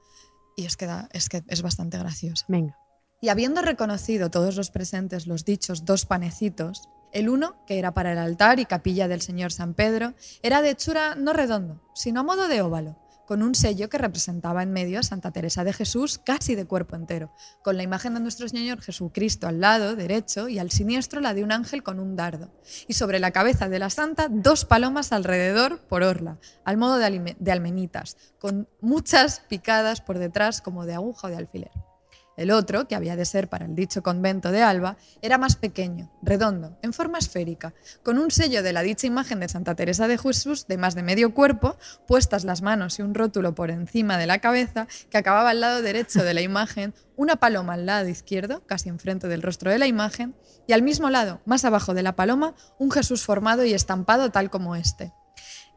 y es que, da- es, que es bastante gracioso. Venga, Y habiendo reconocido todos los presentes los dichos dos panecitos, el uno, que era para el altar y capilla del Señor San Pedro, era de hechura no redondo, sino a modo de óvalo, con un sello que representaba en medio a Santa Teresa de Jesús casi de cuerpo entero, con la imagen de nuestro Señor Jesucristo al lado derecho y al siniestro la de un ángel con un dardo, y sobre la cabeza de la santa dos palomas alrededor por orla, al modo de, de almenitas, con muchas picadas por detrás como de aguja o de alfiler. El otro, que había de ser para el dicho convento de Alba, era más pequeño, redondo, en forma esférica, con un sello de la dicha imagen de Santa Teresa de Jesús de más de medio cuerpo, puestas las manos y un rótulo por encima de la cabeza, que acababa al lado derecho de la imagen, una paloma al lado izquierdo, casi enfrente del rostro de la imagen, y al mismo lado, más abajo de la paloma, un Jesús formado y estampado tal como este.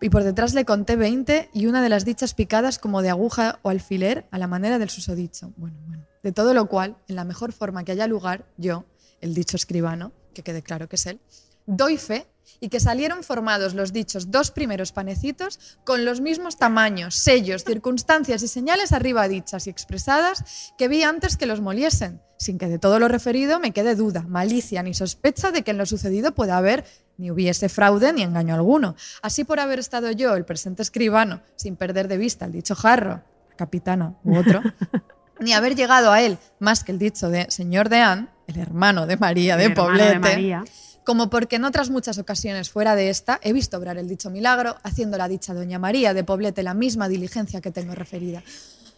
Y por detrás le conté 20 y una de las dichas picadas como de aguja o alfiler a la manera del susodicho. Bueno, bueno. De todo lo cual, en la mejor forma que haya lugar, yo, el dicho escribano, que quede claro que es él, doy fe y que salieron formados los dichos dos primeros panecitos con los mismos tamaños, sellos, circunstancias y señales arriba dichas y expresadas que vi antes que los moliesen, sin que de todo lo referido me quede duda, malicia ni sospecha de que en lo sucedido pueda haber ni hubiese fraude ni engaño alguno. Así por haber estado yo, el presente escribano, sin perder de vista el dicho jarro, capitana u otro, ni haber llegado a él más que el dicho de señor de Anne, el hermano de María de El Poblete, de María. como porque en otras muchas ocasiones fuera de esta he visto obrar el dicho milagro, haciendo la dicha doña María de Poblete la misma diligencia que tengo referida.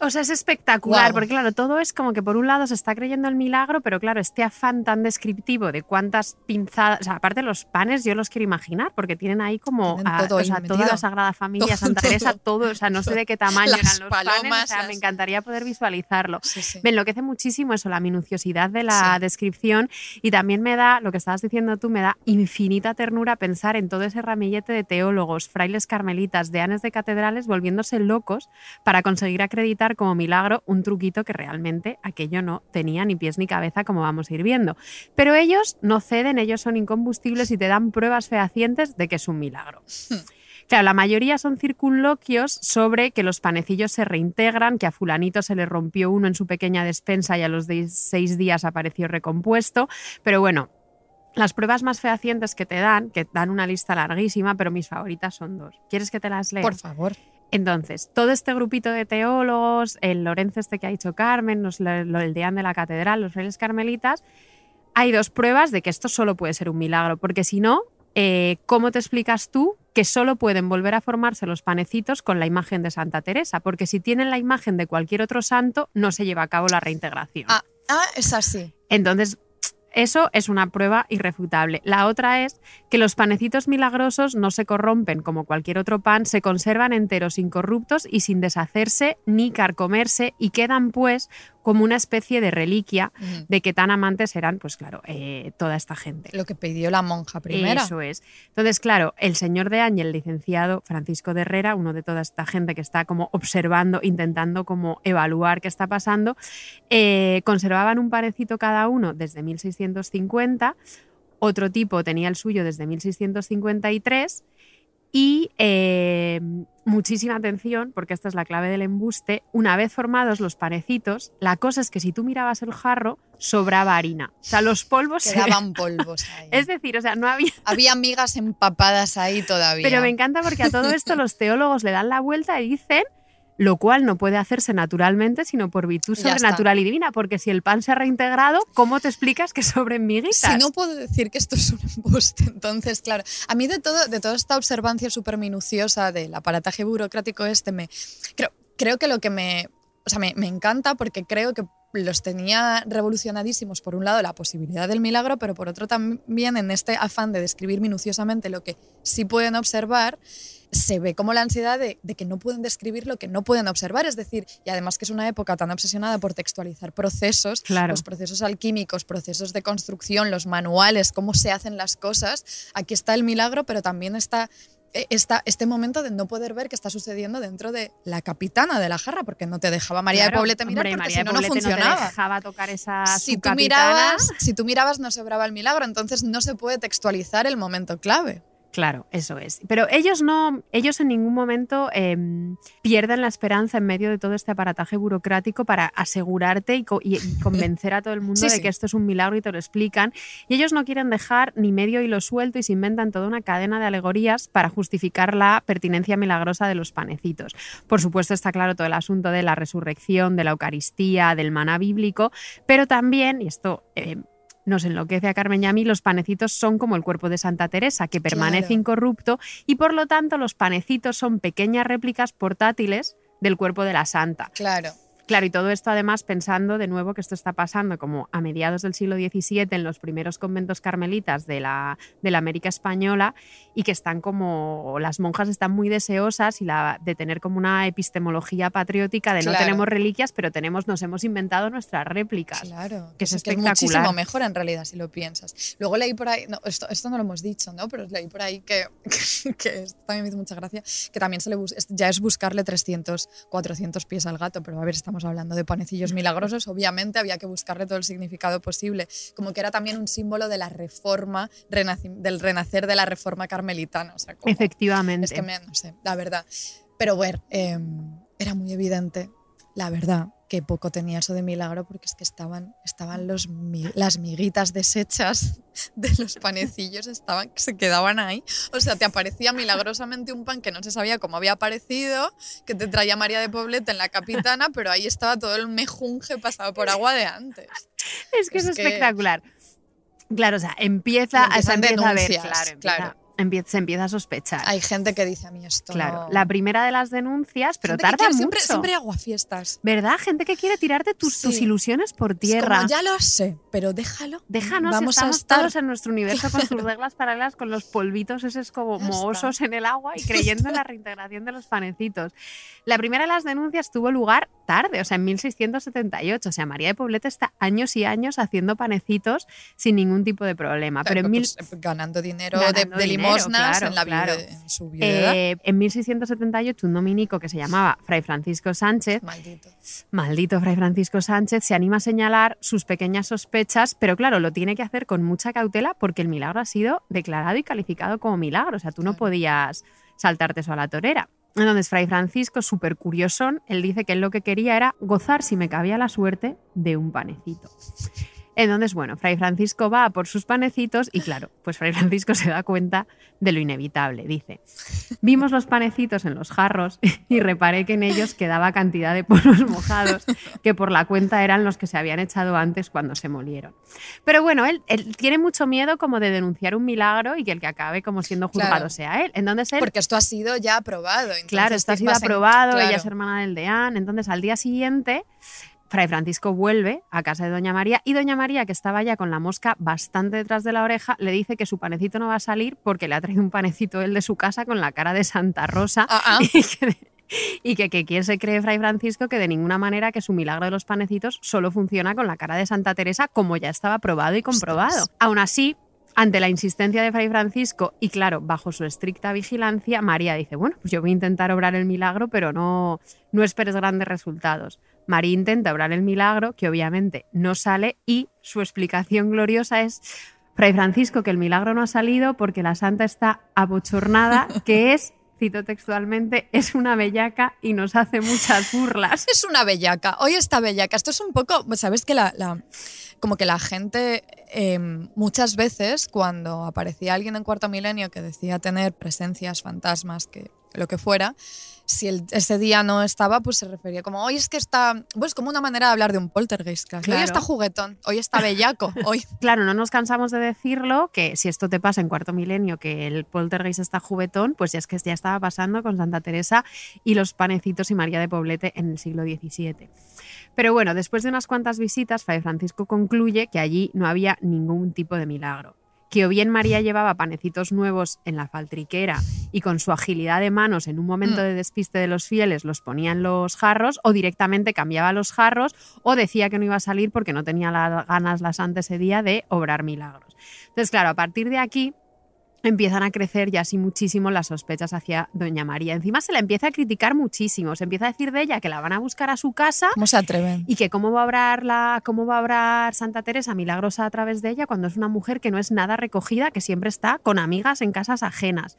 O sea, es espectacular, porque claro, todo es como que por un lado se está creyendo el milagro, pero claro, este afán tan descriptivo de cuántas pinzadas, o sea, aparte los panes yo los quiero imaginar, porque tienen ahí como Tienen a- todo o sea, toda la Sagrada Familia, Todo, Santa Teresa, todo. todo, o sea, no sé de qué tamaño Las eran los panes, palomas, o sea, las- me encantaría poder visualizarlo. Sí, sí. Me enloquece muchísimo eso, la minuciosidad de la Sí. descripción y también me da, lo que estabas diciendo tú, me da infinita ternura pensar en todo ese ramillete de teólogos, frailes carmelitas, deanes de catedrales volviéndose locos para conseguir acreditar como milagro un truquito que realmente aquello no tenía ni pies ni cabeza como vamos a ir viendo. Pero ellos no ceden, ellos son incombustibles y te dan pruebas fehacientes de que es un milagro. Claro, la mayoría son circunloquios sobre que los panecillos se reintegran, que a fulanito se le rompió uno en su pequeña despensa y a los de seis días apareció recompuesto. Pero bueno, las pruebas más fehacientes que te dan, que dan una lista larguísima, pero mis favoritas son dos. ¿Quieres que te las lea? Por favor. Entonces, todo este grupito de teólogos, el Lorenzo este que ha dicho Carmen, los- lo- el deán de la catedral, los frailes carmelitas, hay dos pruebas de que esto solo puede ser un milagro, porque si no, eh, ¿cómo te explicas tú que solo pueden volver a formarse los panecitos con la imagen de Santa Teresa? Porque si tienen la imagen de cualquier otro santo, no se lleva a cabo la reintegración. Ah, ah, es así. Entonces, eso es una prueba irrefutable. La otra es que los panecitos milagrosos no se corrompen como cualquier otro pan, se conservan enteros, incorruptos y sin deshacerse ni carcomerse y quedan pues como una especie de reliquia de que tan amantes eran, pues claro, eh, toda esta gente. Lo que pidió la monja primera. Eso es. Entonces, claro, el señor de Ángel, licenciado Francisco de Herrera, uno de toda esta gente que está como observando, intentando como evaluar qué está pasando, eh, conservaban un panecito cada uno desde 1650, otro tipo tenía el suyo desde 1653 y eh, muchísima atención, porque esta es la clave del embuste, una vez formados los panecitos, la cosa es que si tú mirabas el jarro, sobraba harina. O sea, los polvos se- Quedaban polvos ahí. es decir, o sea, no había. Había migas empapadas ahí todavía. Pero me encanta porque a todo esto los teólogos le dan la vuelta y dicen lo cual no puede hacerse naturalmente, sino por virtud sobrenatural y divina, porque si el pan se ha reintegrado, ¿cómo te explicas que sobren miguitas? Si no puedo decir que esto es un embuste, entonces, claro, a mí de, todo, de toda esta observancia súper minuciosa del aparataje burocrático este, me, creo, creo que lo que me, o sea, me, me encanta porque creo que los tenía revolucionadísimos, por un lado, la posibilidad del milagro, pero por otro también en este afán de describir minuciosamente lo que sí pueden observar, se ve como la ansiedad de, de, que no pueden describir lo que no pueden observar, es decir, y además que es una época tan obsesionada por textualizar procesos, Claro. los procesos alquímicos, procesos de construcción, los manuales, cómo se hacen las cosas, aquí está el milagro, pero también está eh, esta, este momento de no poder ver qué está sucediendo dentro de la capitana de la jarra, porque no te dejaba María Claro, de Poblete mirar, hombre, porque si no, no funcionaba. te dejaba tocar esa si, tú mirabas, si tú mirabas no se obraba el milagro, entonces no se puede textualizar el momento clave. Claro, eso es. Pero ellos no, ellos en ningún momento eh, pierden la esperanza en medio de todo este aparataje burocrático para asegurarte y, co- y- y convencer a todo el mundo Sí, de sí. que esto es un milagro y te lo explican. Y ellos no quieren dejar ni medio hilo suelto y se inventan toda una cadena de alegorías para justificar la pertinencia milagrosa de los panecitos. Por supuesto está claro todo el asunto de la resurrección, de la Eucaristía, del maná bíblico, pero también, y esto eh, nos enloquece a Carmen y a mí, los panecitos son como el cuerpo de Santa Teresa, que permanece Claro. incorrupto y por lo tanto los panecitos son pequeñas réplicas portátiles del cuerpo de la santa. Claro. Claro, y todo esto además pensando de nuevo que esto está pasando como a mediados del siglo XVII en los primeros conventos carmelitas de la, de la América española y que están como, las monjas están muy deseosas y la, de tener como una epistemología patriótica de no tenemos reliquias, pero tenemos, nos hemos inventado nuestras réplicas. Claro, que es es espectacular. muchísimo mejor en realidad si lo piensas. Luego leí por ahí, no, esto, esto no lo hemos dicho, ¿no? Pero leí por ahí que, que esto también me hizo mucha gracia, que también se le ya es buscarle 300, 400 pies al gato, pero a ver, estamos hablando de panecillos milagrosos, obviamente había que buscarle todo el significado posible, como que era también un símbolo de la reforma, del renacer de la reforma carmelitana. O sea, como- Efectivamente. es que me, no sé, la verdad. Pero bueno, eh, era muy evidente, la verdad, que poco tenía eso de milagro porque es que estaban, estaban los, mi- las miguitas deshechas de los panecillos, estaban, que se quedaban ahí. O sea, te aparecía milagrosamente un pan que no se sabía cómo había aparecido, que te traía María de Poblete en la capitana, pero ahí estaba todo el mejunje pasado por agua de antes. Es que es, Es que- espectacular. Claro, o sea, empieza, empiezan empieza a ver, denuncias, claro, empieza, claro. Se empieza a sospechar. Hay gente que dice a mí esto. claro, la primera de las denuncias, pero Gente que tarda quiere mucho. Siempre, siempre aguafiestas. ¿Verdad? Gente que quiere tirarte tus, tus Sí. ilusiones por tierra. como, ya lo sé, pero déjalo. Déjanos, Vamos a estamos estar. todos en nuestro universo con sus reglas paralelas, con los polvitos esos como mohosos en el agua y creyendo en la reintegración de los panecitos. La primera de las denuncias tuvo lugar tarde, o sea, en 1678. O sea, María de Poblete está años y años haciendo panecitos sin ningún tipo de problema. Pero en, mil- Pues, eh, ganando dinero de- Ganando de, dinero, limosnas claro, en, la claro. viude- en su viudedad. eh, en 1678 un dominico que se llamaba Fray Francisco Sánchez Maldito. Maldito Fray Francisco Sánchez se anima a señalar sus pequeñas sospechas, pero claro, lo tiene que hacer con mucha cautela porque el milagro ha sido declarado y calificado como milagro. O sea, tú no podías saltarte eso a la torera. Entonces, Fray Francisco, súper curiosón, él dice que él lo que quería era gozar, si me cabía la suerte, de un panecito. Entonces, bueno, Fray Francisco va a por sus panecitos y claro, pues Fray Francisco se da cuenta de lo inevitable. Dice, vimos los panecitos en los jarros y reparé que en ellos quedaba cantidad de polvos mojados que por la cuenta eran los que se habían echado antes cuando se molieron. Pero bueno, él, él tiene mucho miedo como de denunciar un milagro y que el que acabe como siendo juzgado Claro. sea él. Entonces él Porque esto ha sido ya aprobado. entonces Claro, esto ha sido en- aprobado, ella es hermana del deán. Entonces, al día siguiente, Fray Francisco vuelve a casa de Doña María y Doña María, que estaba ya con la mosca bastante detrás de la oreja, le dice que su panecito no va a salir porque le ha traído un panecito él de su casa con la cara de Santa Rosa Ah, ah. y que, y que, que quién se cree Fray Francisco que de ninguna manera que su milagro de los panecitos solo funciona con la cara de Santa Teresa como ya estaba probado y comprobado. Ostras. Aún así, ante la insistencia de Fray Francisco y claro, bajo su estricta vigilancia, María dice, bueno, pues yo voy a intentar obrar el milagro, pero no, no esperes grandes resultados. María intenta obrar el milagro, que obviamente no sale, y su explicación gloriosa es, Fray Francisco, que el milagro no ha salido porque la santa está abochornada, que es, cito textualmente, es una bellaca y nos hace muchas burlas. Es una bellaca. Hoy está bellaca. Esto es un poco, sabes que la, la- como que la gente eh, muchas veces cuando aparecía alguien en cuarto milenio que decía tener presencias, fantasmas, que lo que fuera, si el- ese día no estaba, pues se refería como hoy es que está, pues como una manera de hablar de un poltergeist. claro. Hoy está juguetón, hoy está bellaco, hoy. Claro, no nos cansamos de decirlo, que si esto te pasa en cuarto milenio, que el poltergeist está juguetón, pues ya es que ya estaba pasando con Santa Teresa y los panecitos y María de Poblete en el siglo XVII. Pero bueno, después de unas cuantas visitas, Fray Francisco concluye que allí no había ningún tipo de milagro. Que o bien María llevaba panecitos nuevos en la faltriquera y con su agilidad de manos en un momento Mm. de despiste de los fieles los ponía en los jarros, o directamente cambiaba los jarros, o decía que no iba a salir porque no tenía las ganas la santa ese día de obrar milagros. Entonces, claro, a partir de aquí, empiezan a crecer ya así muchísimo las sospechas hacia Doña María. Encima se la empieza a criticar muchísimo, se empieza a decir de ella que la van a buscar a su casa ¿Cómo se atreven? y que cómo va a obrar la, cómo va a obrar Santa Teresa milagrosa a través de ella cuando es una mujer que no es nada recogida, que siempre está con amigas en casas ajenas.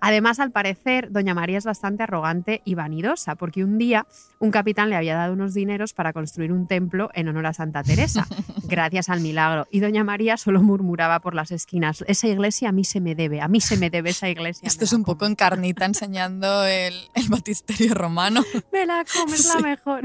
Además, al parecer, Doña María es bastante arrogante y vanidosa, porque un día un capitán le había dado unos dineros para construir un templo en honor a Santa Teresa, gracias al milagro. Y Doña María solo murmuraba por las esquinas, esa iglesia a mí se me debe, a mí se me debe esa iglesia. Esto es un como". poco encarnita enseñando el, el batisterio romano. Me la comes Sí. la mejor.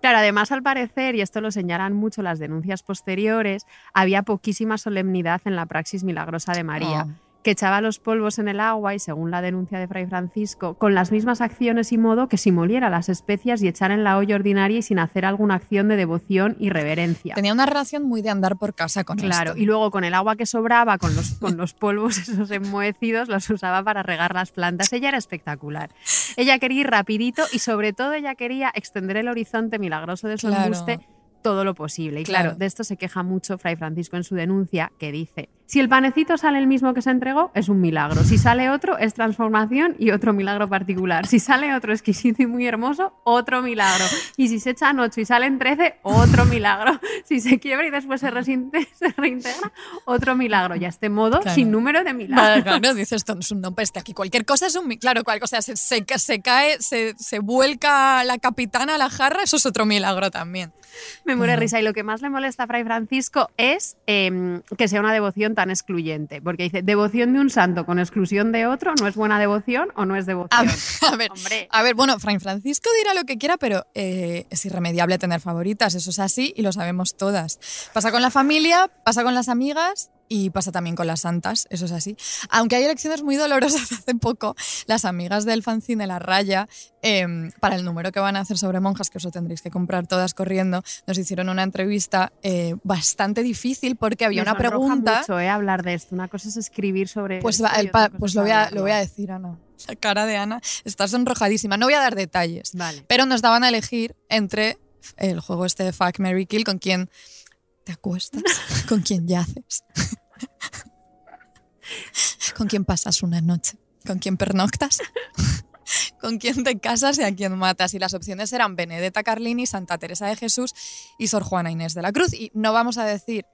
Claro, además al parecer, y esto lo señalan mucho las denuncias posteriores, había poquísima solemnidad en la praxis milagrosa de María, Oh. Que echaba los polvos en el agua y, según la denuncia de Fray Francisco, con las mismas acciones y modo que si moliera las especias y echar en la olla ordinaria y sin hacer alguna acción de devoción y reverencia. Tenía una relación muy de andar por casa con Claro, esto. y luego con el agua que sobraba, con los, con los polvos esos enmohecidos, los usaba para regar las plantas. Ella era espectacular. Ella quería ir rapidito y sobre todo ella quería extender el horizonte milagroso de su Claro. embuste todo lo posible. Y claro. Claro. de esto se queja mucho Fray Francisco en su denuncia, que dice, si el panecito sale el mismo que se entregó, es un milagro. Si sale otro, es transformación y otro milagro particular. Si sale otro exquisito y muy hermoso, otro milagro. Y si se echan ocho y salen trece, otro milagro. Si se quiebra y después se, se reintegra, otro milagro. Y a este modo, Claro. sin número de Vale, milagros. claro, dices, esto no es un nombre, es que aquí cualquier cosa es un... mi- Claro, cual, o sea, se, se, ca- se cae, se, se vuelca la capitana a la jarra, eso es otro milagro también. Me muere risa. Y lo que más le molesta a Fray Francisco es em, que sea una devoción tan excluyente. Porque dice, devoción de un santo con exclusión de otro, ¿no es buena devoción o no es devoción? a ver, Hombre. a ver, bueno, Fray Francisco dirá lo que quiera, pero eh, es irremediable tener favoritas, eso es así y lo sabemos todas. Pasa con la familia, pasa con las amigas y pasa también con las santas, eso es así. Aunque hay elecciones muy dolorosas hace poco, las amigas del fanzine La Raya, eh, para el número que van a hacer sobre monjas, que os lo tendréis que comprar todas corriendo, nos hicieron una entrevista eh, bastante difícil porque había Me una pregunta... mucho, ¿eh? hablar de esto. Una cosa es escribir sobre Pues, va- el pa- pues es lo, voy a, lo voy a decir, Ana. La cara de Ana está sonrojadísima. No voy a dar detalles. Vale. Pero nos daban a elegir entre el juego este de Fuck, Mary Kill, con quién te acuestas, con quién yaces, con quién pasas una noche, con quién pernoctas, con quién te casas y a quién matas. Y las opciones eran Benedetta Carlini, Santa Teresa de Jesús y Sor Juana Inés de la Cruz. Y no vamos a decir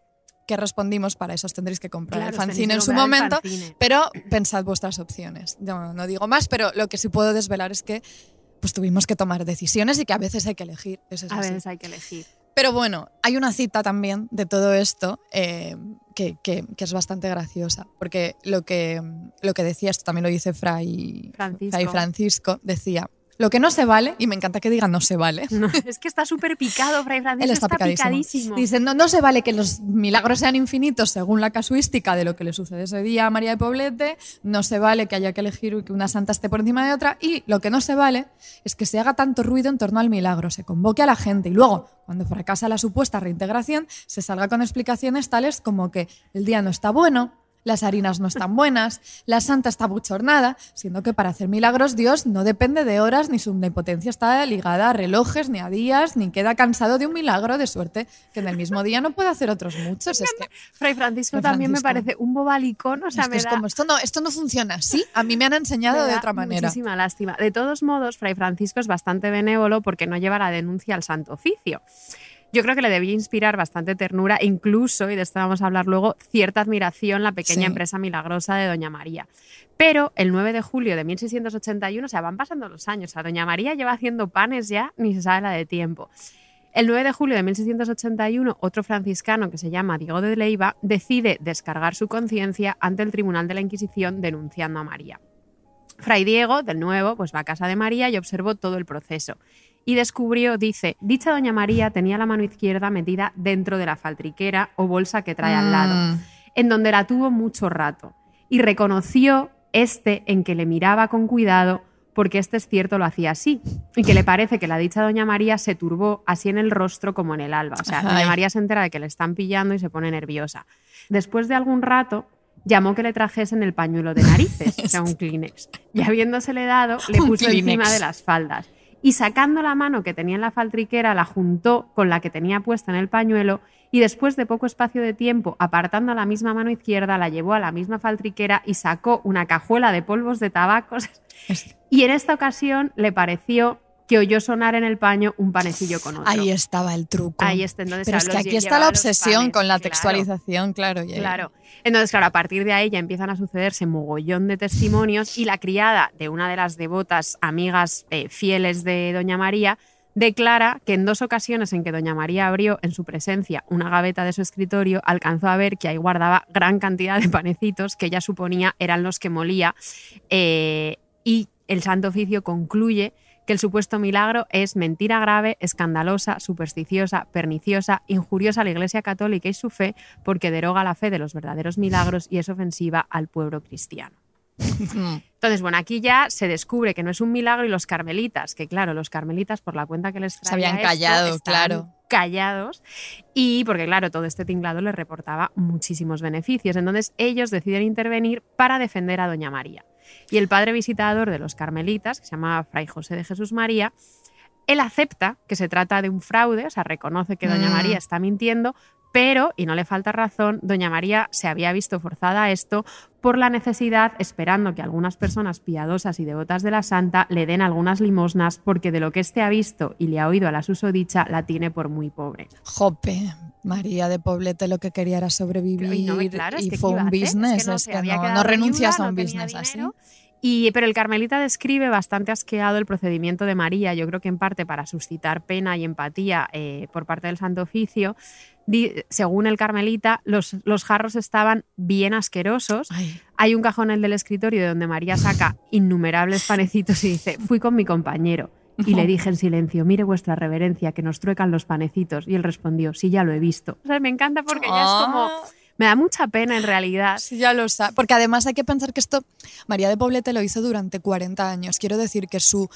qué respondimos, para eso os tendréis que comprar Claro, el fanzine en su momento. Pero pensad vuestras opciones. No, no digo más, pero lo que sí puedo desvelar es que pues tuvimos que tomar decisiones y que a veces hay que elegir. Eso es A así. veces hay que elegir. Pero bueno, hay una cita también de todo esto eh, que, que- que es bastante graciosa, porque lo que, lo que decía, esto también lo dice Fray Francisco. Fray Francisco, decía, lo que no se vale, y me encanta que diga no se vale, No, es que está súper picado, Fray Francisco. él está, picadísimo. picadísimo. Dice, no, no se vale que los milagros sean infinitos según la casuística de lo que le sucede ese día a María de Poblete, no se vale que haya que elegir que una santa esté por encima de otra, y lo que no se vale es que se haga tanto ruido en torno al milagro, se convoque a la gente y luego, cuando fracasa la supuesta reintegración, se salga con explicaciones tales como que el día no está bueno, las harinas no están buenas, la santa está buchornada, siendo que para hacer milagros Dios no depende de horas, ni su omnipotencia está ligada a relojes, ni a días, ni queda cansado de un milagro, de suerte que en el mismo día no puede hacer otros muchos. Es que Fray Francisco también me parece un bobalicón, o sea, esto me es da, como, esto no, esto no funciona así. A mí me han me enseñado de otra manera. Muchísima lástima. De todos modos, Fray Francisco es bastante benévolo porque no lleva la denuncia al Santo Oficio. Yo creo que le debía inspirar bastante ternura, incluso, y de esto vamos a hablar luego, cierta admiración la pequeña Sí. empresa milagrosa de Doña María. Pero el 9 de julio de 1681, o sea, van pasando los años, a Doña María lleva haciendo panes ya, ni se sabe la de tiempo. El 9 de julio de 1681, otro franciscano que se llama Diego de Leiva decide descargar su conciencia ante el Tribunal de la Inquisición denunciando a María. Fray Diego, del nuevo, pues va a casa de María y observó todo el proceso. Y descubrió, dice, dicha doña María tenía la mano izquierda metida dentro de la faltriquera o bolsa que trae al lado, Mm. en donde la tuvo mucho rato. Y reconoció este en que le miraba con cuidado porque este es cierto lo hacía así y que le parece que la dicha doña María se turbó así en el rostro como en el alba. O sea, doña. María se entera de que le están pillando y se pone nerviosa. Después de algún rato, llamó que le trajesen el pañuelo de narices, o sea, un Kleenex. Y habiéndosele dado, le puso encima de las faldas. Y sacando la mano que tenía en la faltriquera, la juntó con la que tenía puesta en el pañuelo y después de poco espacio de tiempo, apartando la misma mano izquierda, la llevó a la misma faltriquera y sacó una cajuela de polvos de tabacos. Y en esta ocasión le pareció que oyó sonar en el paño un panecillo con otro. Ahí estaba el truco. Ahí está. Entonces, Pero es claro, que aquí está la obsesión panes, con la claro. textualización, claro. ahí- Claro. Entonces, claro, a partir de ahí ya empiezan a sucederse mogollón de testimonios y la criada de una de las devotas amigas eh, fieles de Doña María declara que en dos ocasiones en que Doña María abrió en su presencia una gaveta de su escritorio, alcanzó a ver que ahí guardaba gran cantidad de panecitos que ella suponía eran los que molía eh, y el Santo Oficio concluye que el supuesto milagro es mentira grave, escandalosa, supersticiosa, perniciosa, injuriosa a la Iglesia Católica y su fe, porque deroga la fe de los verdaderos milagros y es ofensiva al pueblo cristiano. Entonces, bueno, aquí ya se descubre que no es un milagro y los carmelitas, que claro, los carmelitas por la cuenta que les Se traía habían esto, callado, claro. callados y porque claro, todo este tinglado les reportaba muchísimos beneficios. Entonces, ellos deciden intervenir para defender a Doña María. Y el padre visitador de los carmelitas, que se llama Fray José de Jesús María, él acepta que se trata de un fraude, o sea, reconoce que Doña Mm. María está mintiendo, pero, y no le falta razón, Doña María se había visto forzada a esto por la necesidad, esperando que algunas personas piadosas y devotas de la santa le den algunas limosnas, porque de lo que éste ha visto y le ha oído a la susodicha, la tiene por muy pobre. Jope, María de Poblete lo que quería era sobrevivir Y no, claro, y fue ¿qué iba un business, Es que no es se que había no, quedado no renuncias a un business así. Y, pero el carmelita describe bastante asqueado el procedimiento de María, yo creo que en parte para suscitar pena y empatía eh, por parte del Santo Oficio. Según el carmelita, los, los jarros estaban bien asquerosos. Ay, Hay un cajón en el del escritorio de donde María saca innumerables panecitos y dice, fui con mi compañero. Y le dije en silencio, mire vuestra reverencia, que nos truecan los panecitos. Y él respondió, sí, ya lo he visto. O sea, me encanta porque ella es como... Ah. Me da mucha pena en realidad. Sí, ya lo sabe. Porque además hay que pensar que esto, María de Poblete lo hizo durante 40 años. Quiero decir que su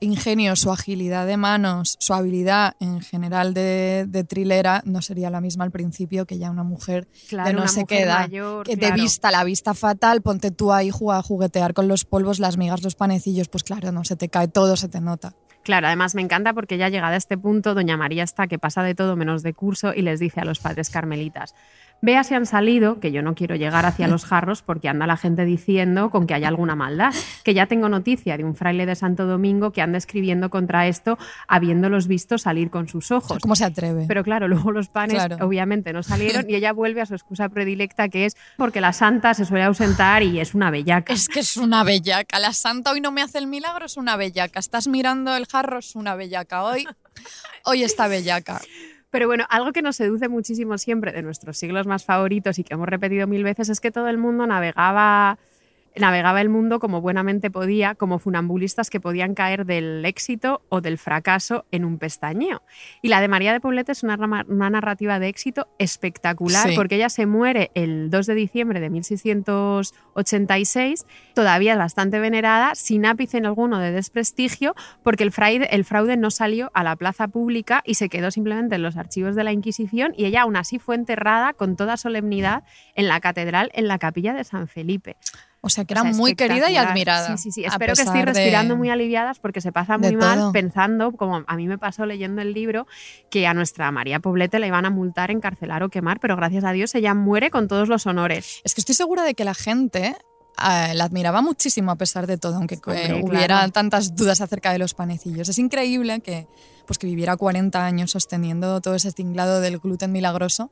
ingenio, su agilidad de manos, su habilidad en general de, de trilera no sería la misma al principio que ya una mujer Claro, de no edad. mayor, que claro. De vista, la vista fatal, ponte tú ahí a juguetear con los polvos, las migas, los panecillos, pues claro, no se te cae todo, se te nota. Claro, además me encanta porque ya llegada a este punto, doña María está que pasa de todo menos de curso y les dice a los padres carmelitas, vea si han salido, que yo no quiero llegar hacia los jarros porque anda la gente diciendo con que hay alguna maldad, que ya tengo noticia de un fraile de Santo Domingo que anda escribiendo contra esto habiéndolos visto salir con sus ojos. ¿Cómo se atreve? Pero claro, luego los panes Claro. obviamente no salieron y ella vuelve a su excusa predilecta que es porque la santa se suele ausentar y es una bellaca. Es que es una bellaca. La santa hoy no me hace el milagro, es una bellaca. Estás mirando el jarro, es una bellaca. Hoy, hoy está bellaca. Pero bueno, algo que nos seduce muchísimo siempre de nuestros siglos más favoritos y que hemos repetido mil veces es que todo el mundo navegaba, navegaba el mundo como buenamente podía, como funambulistas que podían caer del éxito o del fracaso en un pestañeo. Y la de María de Poblete es una, narrativa de éxito espectacular Sí. porque ella se muere el 2 de diciembre de 1686, todavía bastante venerada, sin ápice en alguno de desprestigio, porque el fraude, el fraude no salió a la plaza pública y se quedó simplemente en los archivos de la Inquisición y ella aún así fue enterrada con toda solemnidad en la catedral, en la capilla de San Felipe. O sea, que O era muy querida y admirada. Sí, sí, sí. Espero que estéis de- respirando muy aliviadas porque se pasa de muy mal todo. pensando, como a mí me pasó leyendo el libro, que a nuestra María Poblete la iban a multar, encarcelar o quemar, pero gracias a Dios ella muere con todos los honores. Es que estoy segura de que la gente eh, la admiraba muchísimo a pesar de todo, aunque Hombre, eh, hubiera claro. tantas dudas acerca de los panecillos. Es increíble que, pues, que viviera 40 años sosteniendo todo ese tinglado del gluten milagroso.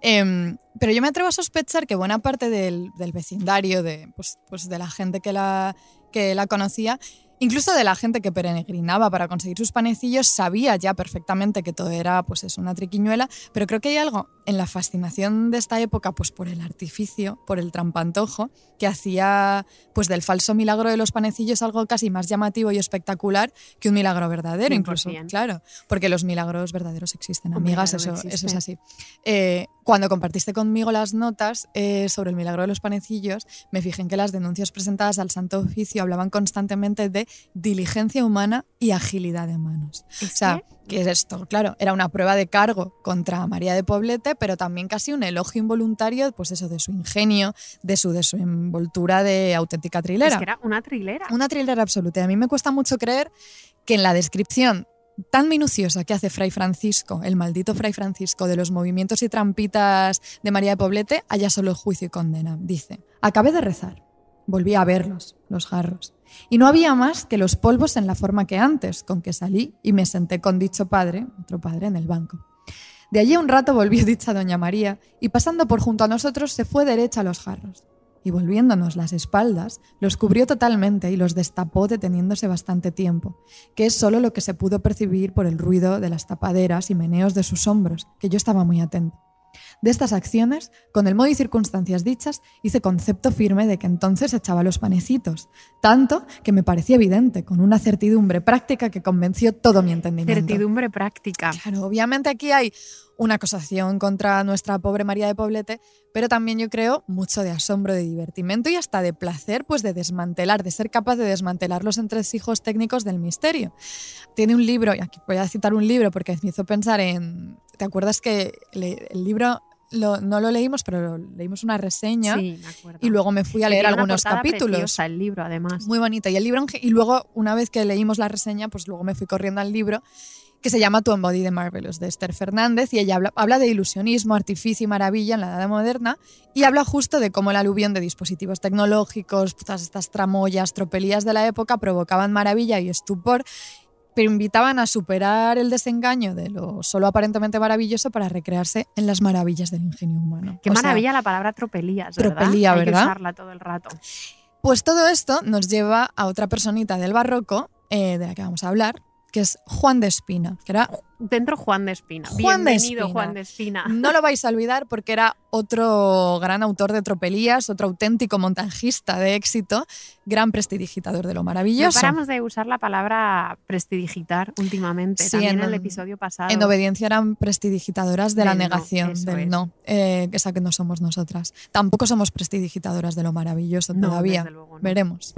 Em, pero yo me atrevo a sospechar que buena parte del, del vecindario, de, pues, pues de la gente que la, que la conocía, incluso de la gente que peregrinaba para conseguir sus panecillos, sabía ya perfectamente que todo era pues es una triquiñuela, pero creo que hay algo en la fascinación de esta época pues por el artificio, por el trampantojo, que hacía pues del falso milagro de los panecillos algo casi más llamativo y espectacular que un milagro verdadero, incluso, 100%. claro, porque los milagros verdaderos existen, amigas, eso, es así. Eh, cuando compartiste conmigo las notas eh, sobre el milagro de los panecillos, me fijé en que las denuncias presentadas al Santo Oficio hablaban constantemente de diligencia humana y agilidad de manos. O sea, ¿qué es esto? Claro, era una prueba de cargo contra María de Poblete, pero también casi un elogio involuntario, pues eso, de su ingenio, de su desenvoltura de auténtica trilera. Es que era una trilera. Una thriller absoluta. Y a mí me cuesta mucho creer que en la descripción tan minuciosa que hace Fray Francisco, el maldito Fray Francisco, de los movimientos y trampitas de María de Poblete, haya solo juicio y condena. Dice, acabé de rezar, volví a verlos, los jarros, y no había más que los polvos en la forma que antes, con que salí y me senté con dicho padre, otro padre, en el banco. De allí un rato volvió dicha doña María y pasando por junto a nosotros se fue derecha a los jarros y volviéndonos las espaldas, los cubrió totalmente y los destapó deteniéndose bastante tiempo, que es solo lo que se pudo percibir por el ruido de las tapaderas y meneos de sus hombros, que yo estaba muy atento. De estas acciones, con el modo y circunstancias dichas, hice concepto firme de que entonces echaba los panecitos, tanto que me parecía evidente, con una certidumbre práctica que convenció todo mi entendimiento. Certidumbre práctica. Claro, obviamente aquí hay una acusación contra nuestra pobre María de Poblete, pero también yo creo mucho de asombro, de divertimento y hasta de placer, pues de desmantelar, de ser capaz de desmantelar los entresijos técnicos del misterio. Tiene un libro, y aquí voy a citar un libro porque me hizo pensar en, ¿te acuerdas que el libro no lo leímos, pero leímos una reseña sí, me y luego me fui a leer algunos capítulos. preciosa, el libro, además. Muy bonito. Y el libro, y luego, una vez que leímos la reseña, pues luego me fui corriendo al libro que se llama Tu Embody de Marvelous, de Esther Fernández, y ella habla, habla de ilusionismo, artificio y maravilla en la Edad Moderna, y habla justo de cómo el aluvión de dispositivos tecnológicos, todas estas tramoyas, tropelías de la época provocaban maravilla y estupor, pero invitaban a superar el desengaño de lo solo aparentemente maravilloso para recrearse en las maravillas del ingenio humano. Qué O sea, maravilla la palabra tropelías, ¿verdad? tropelía, Hay ¿verdad? que usarla todo el rato. Pues todo esto nos lleva a otra personita del barroco eh, de la que vamos a hablar, que es Juan de Espina, que era, Dentro Juan de Espina. Juan de Bienvenido, Espina. Juan de Espina. no lo vais a olvidar porque era otro gran autor de tropelías, otro auténtico montajista de éxito, gran prestidigitador de lo No maravilloso. paramos de usar la palabra prestidigitar últimamente. Sí, También en- en el episodio pasado. En obediencia eran prestidigitadoras de la no, negación, del no, eh, esa que no somos nosotras. Tampoco somos prestidigitadoras de lo maravilloso No, todavía. desde luego no. Veremos.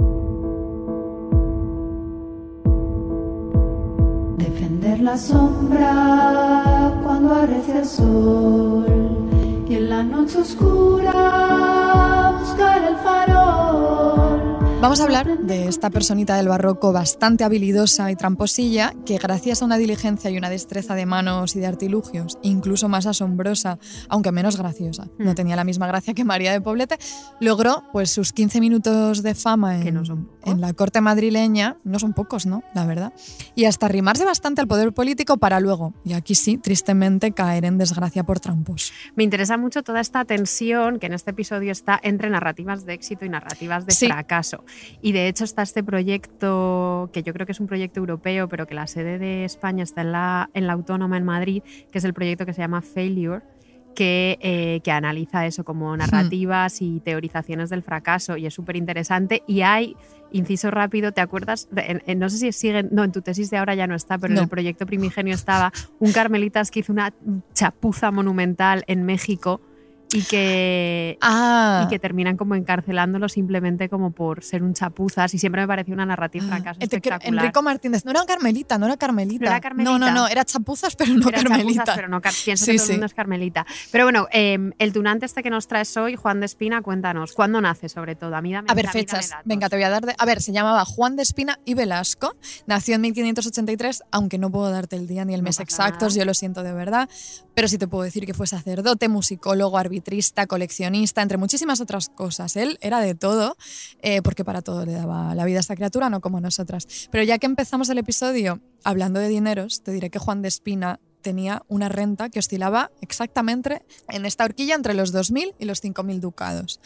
La sombra cuando arrece el sol y en la noche oscura buscar el farol. Vamos a hablar de esta personita del barroco bastante habilidosa y tramposilla que gracias a una diligencia y una destreza de manos y de artilugios, incluso más asombrosa, aunque menos graciosa, no Mm. tenía la misma gracia que María de Poblete, logró pues sus 15 minutos de fama en, no son pocos. en la corte madrileña, no son pocos, ¿no? La verdad. Y hasta arrimarse bastante al poder político para luego, y aquí sí, tristemente, caer en desgracia por trampos. Me interesa mucho toda esta tensión que en este episodio está entre narrativas de éxito y narrativas de Sí. fracaso. Y de hecho está este proyecto, que yo creo que es un proyecto europeo, pero que la sede de España está en la, en la Autónoma en Madrid, que es el proyecto que se llama Failure. Que, eh, que analiza eso como narrativas y teorizaciones del fracaso y es súper interesante y hay inciso rápido te acuerdas De- en- en- no sé si siguen no en tu tesis de ahora ya no está pero No. en el proyecto primigenio estaba un carmelitas que hizo una chapuza monumental en México y que, Ah, y que terminan como encarcelándolo simplemente como por ser un chapuzas y siempre me pareció una narrativa ah, fracaso espectacular. Enrico Martínez, no era Carmelita, no era Carmelita. ¿No era Carmelita? No, no, no, era chapuzas, pero no Era Carmelita. chapuzas, pero no pienso Sí, que todo sí. el mundo es Carmelita. Pero bueno, eh, el tunante este que nos traes hoy, Juan de Espina, cuéntanos, ¿cuándo nace sobre todo? A mí dame, A ver, dame fechas. Venga, te voy a dar. de- A ver, se llamaba Juan de Espina y Velasco. Nació en 1583, aunque no puedo darte el día ni el No mes exactos, nada. yo lo siento de verdad. Pero sí te puedo decir que fue sacerdote, musicólogo, arbitrista, coleccionista, entre muchísimas otras cosas. Él era de todo, eh, porque para todo le daba la vida a esta criatura, no como nosotras. Pero ya que empezamos el episodio hablando de dineros, te diré que Juan de Espina tenía una renta que oscilaba exactamente en esta horquilla entre los 2.000 y los 5.000 ducados.